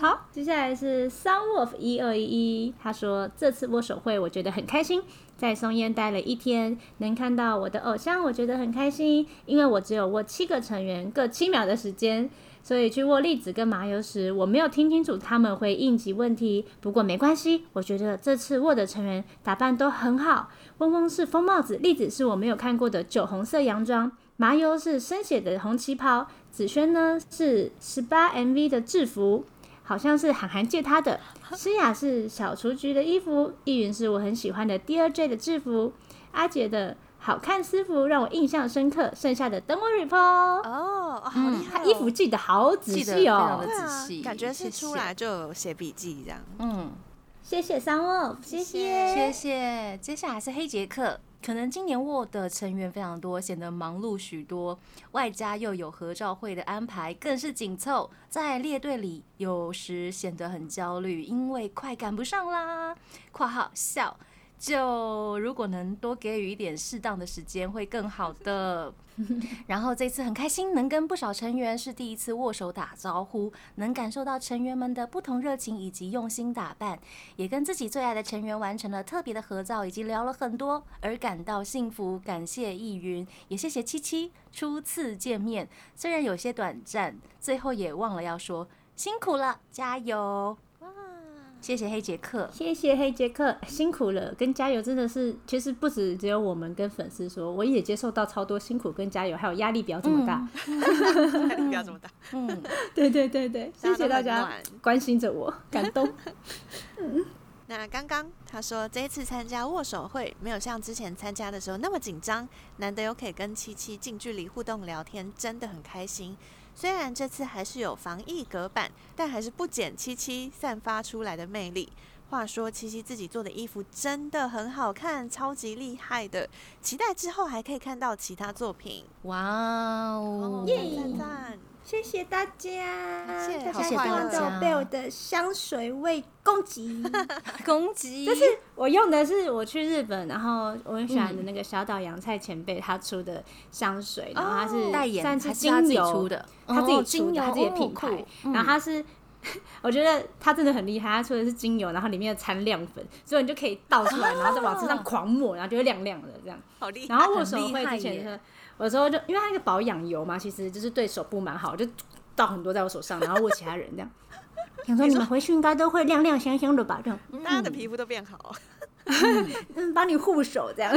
好，接下来是 Sunwolf 一二一一，他说这次握手会我觉得很开心，在松烟待了一天，能看到我的偶像，我觉得很开心，因为我只有握七个成员，各七秒的时间。所以去握栗子跟麻油时，我没有听清楚他们回应及问题。不过没关系，我觉得这次握的成员打扮都很好。嗡嗡是风帽子，栗子是我没有看过的酒红色洋装，麻油是深血的红旗袍，子萱呢是十八 MV 的制服，好像是韩寒借他的。诗雅是小雏菊的衣服，易云是我很喜欢的 Drj 的制服，阿杰的好看私服让我印象深刻，剩下的等我 report。哦，哦好厉害！衣服记得好仔细哦非常的，对啊仔细感觉是出来就有写笔记这样。嗯，谢谢三沃，谢谢谢谢。接下来是黑杰克，可能今年沃的成员非常多，显得忙碌许多，外加又有合照会的安排，更是紧凑，在列队里有时显得很焦虑，因为快赶不上啦。（括号笑）就如果能多给予一点适当的时间，会更好的。然后这次很开心，能跟不少成员是第一次握手打招呼，能感受到成员们的不同热情以及用心打扮，也跟自己最爱的成员完成了特别的合照，以及聊了很多，而感到幸福。感谢易云，也谢谢七七初次见面，虽然有些短暂，最后也忘了要说辛苦了，加油！谢谢黑杰克，谢谢黑杰克，辛苦了，跟加油真的是，其实不止只有我们跟粉丝说，我也接受到超多辛苦跟加油，还有压力不要这么大。压力不要这么大，嗯，对对对对，谢谢大家关心着我，感动。那刚刚他说这一次参加握手会没有像之前参加的时候那么紧张，难得有可以跟七七近距离互动聊天，真的很开心。虽然这次还是有防疫隔板，但还是不减七七散发出来的魅力。话说七七自己做的衣服真的很好看，超级厉害的，期待之后还可以看到其他作品。哇哦，耶赞赞！谢谢大家，谢谢大家都有被我的香水味攻击。攻击！就是我用的是我去日本，然后我很喜欢的那个小岛洋菜前辈他出的香水，然后他是代言他自己精油出的，他自己出的，他自己的哦品牌然后他是。我觉得他真的很厉害，他出的是精油，然后里面有掺亮粉，所以你就可以倒出来，然后再往身上狂抹，然后就会亮亮的这样。好厉害！然后握手会之前有时候就因为它那个保养油嘛，其实就是对手部蛮好，就倒很多在我手上，然后握其他人这样。想说你们回去应该都会亮亮香香的吧？这样，大家的皮肤都变好，嗯，帮你护手这样。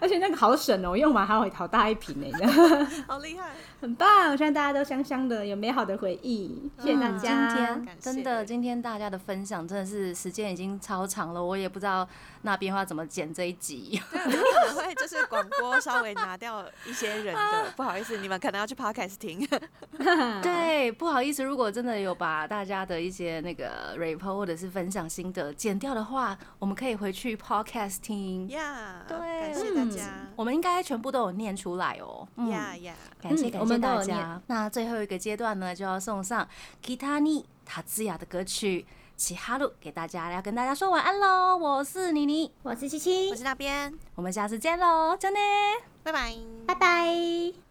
而且那个好省哦，我用完还有好大一瓶呢，好厉害！很棒。希望大家都香香的，有美好的回忆。谢谢大嗯家。今天真的，今天大家的分享真的是时间已经超长了，我也不知道那边要怎么剪这一集。对，我可能会就是广播稍微拿掉一些人的，不好意思，你们可能要去 podcast 听。对，不好意思，如果真的有把大家的一些那个 report 或者是分享心得剪掉的话，我们可以回去 podcast 听。呀，对感谢大家。我们应该全部都有念出来哦。嗯呀呀，感谢感谢大家。那最后一个阶段呢，就要送上 Kitani 塔兹雅的歌曲《奇哈鲁》给大家，要跟大家说晚安喽。我是妮妮，我是七七我，是那边，我们下次见喽，真的。拜拜。拜拜。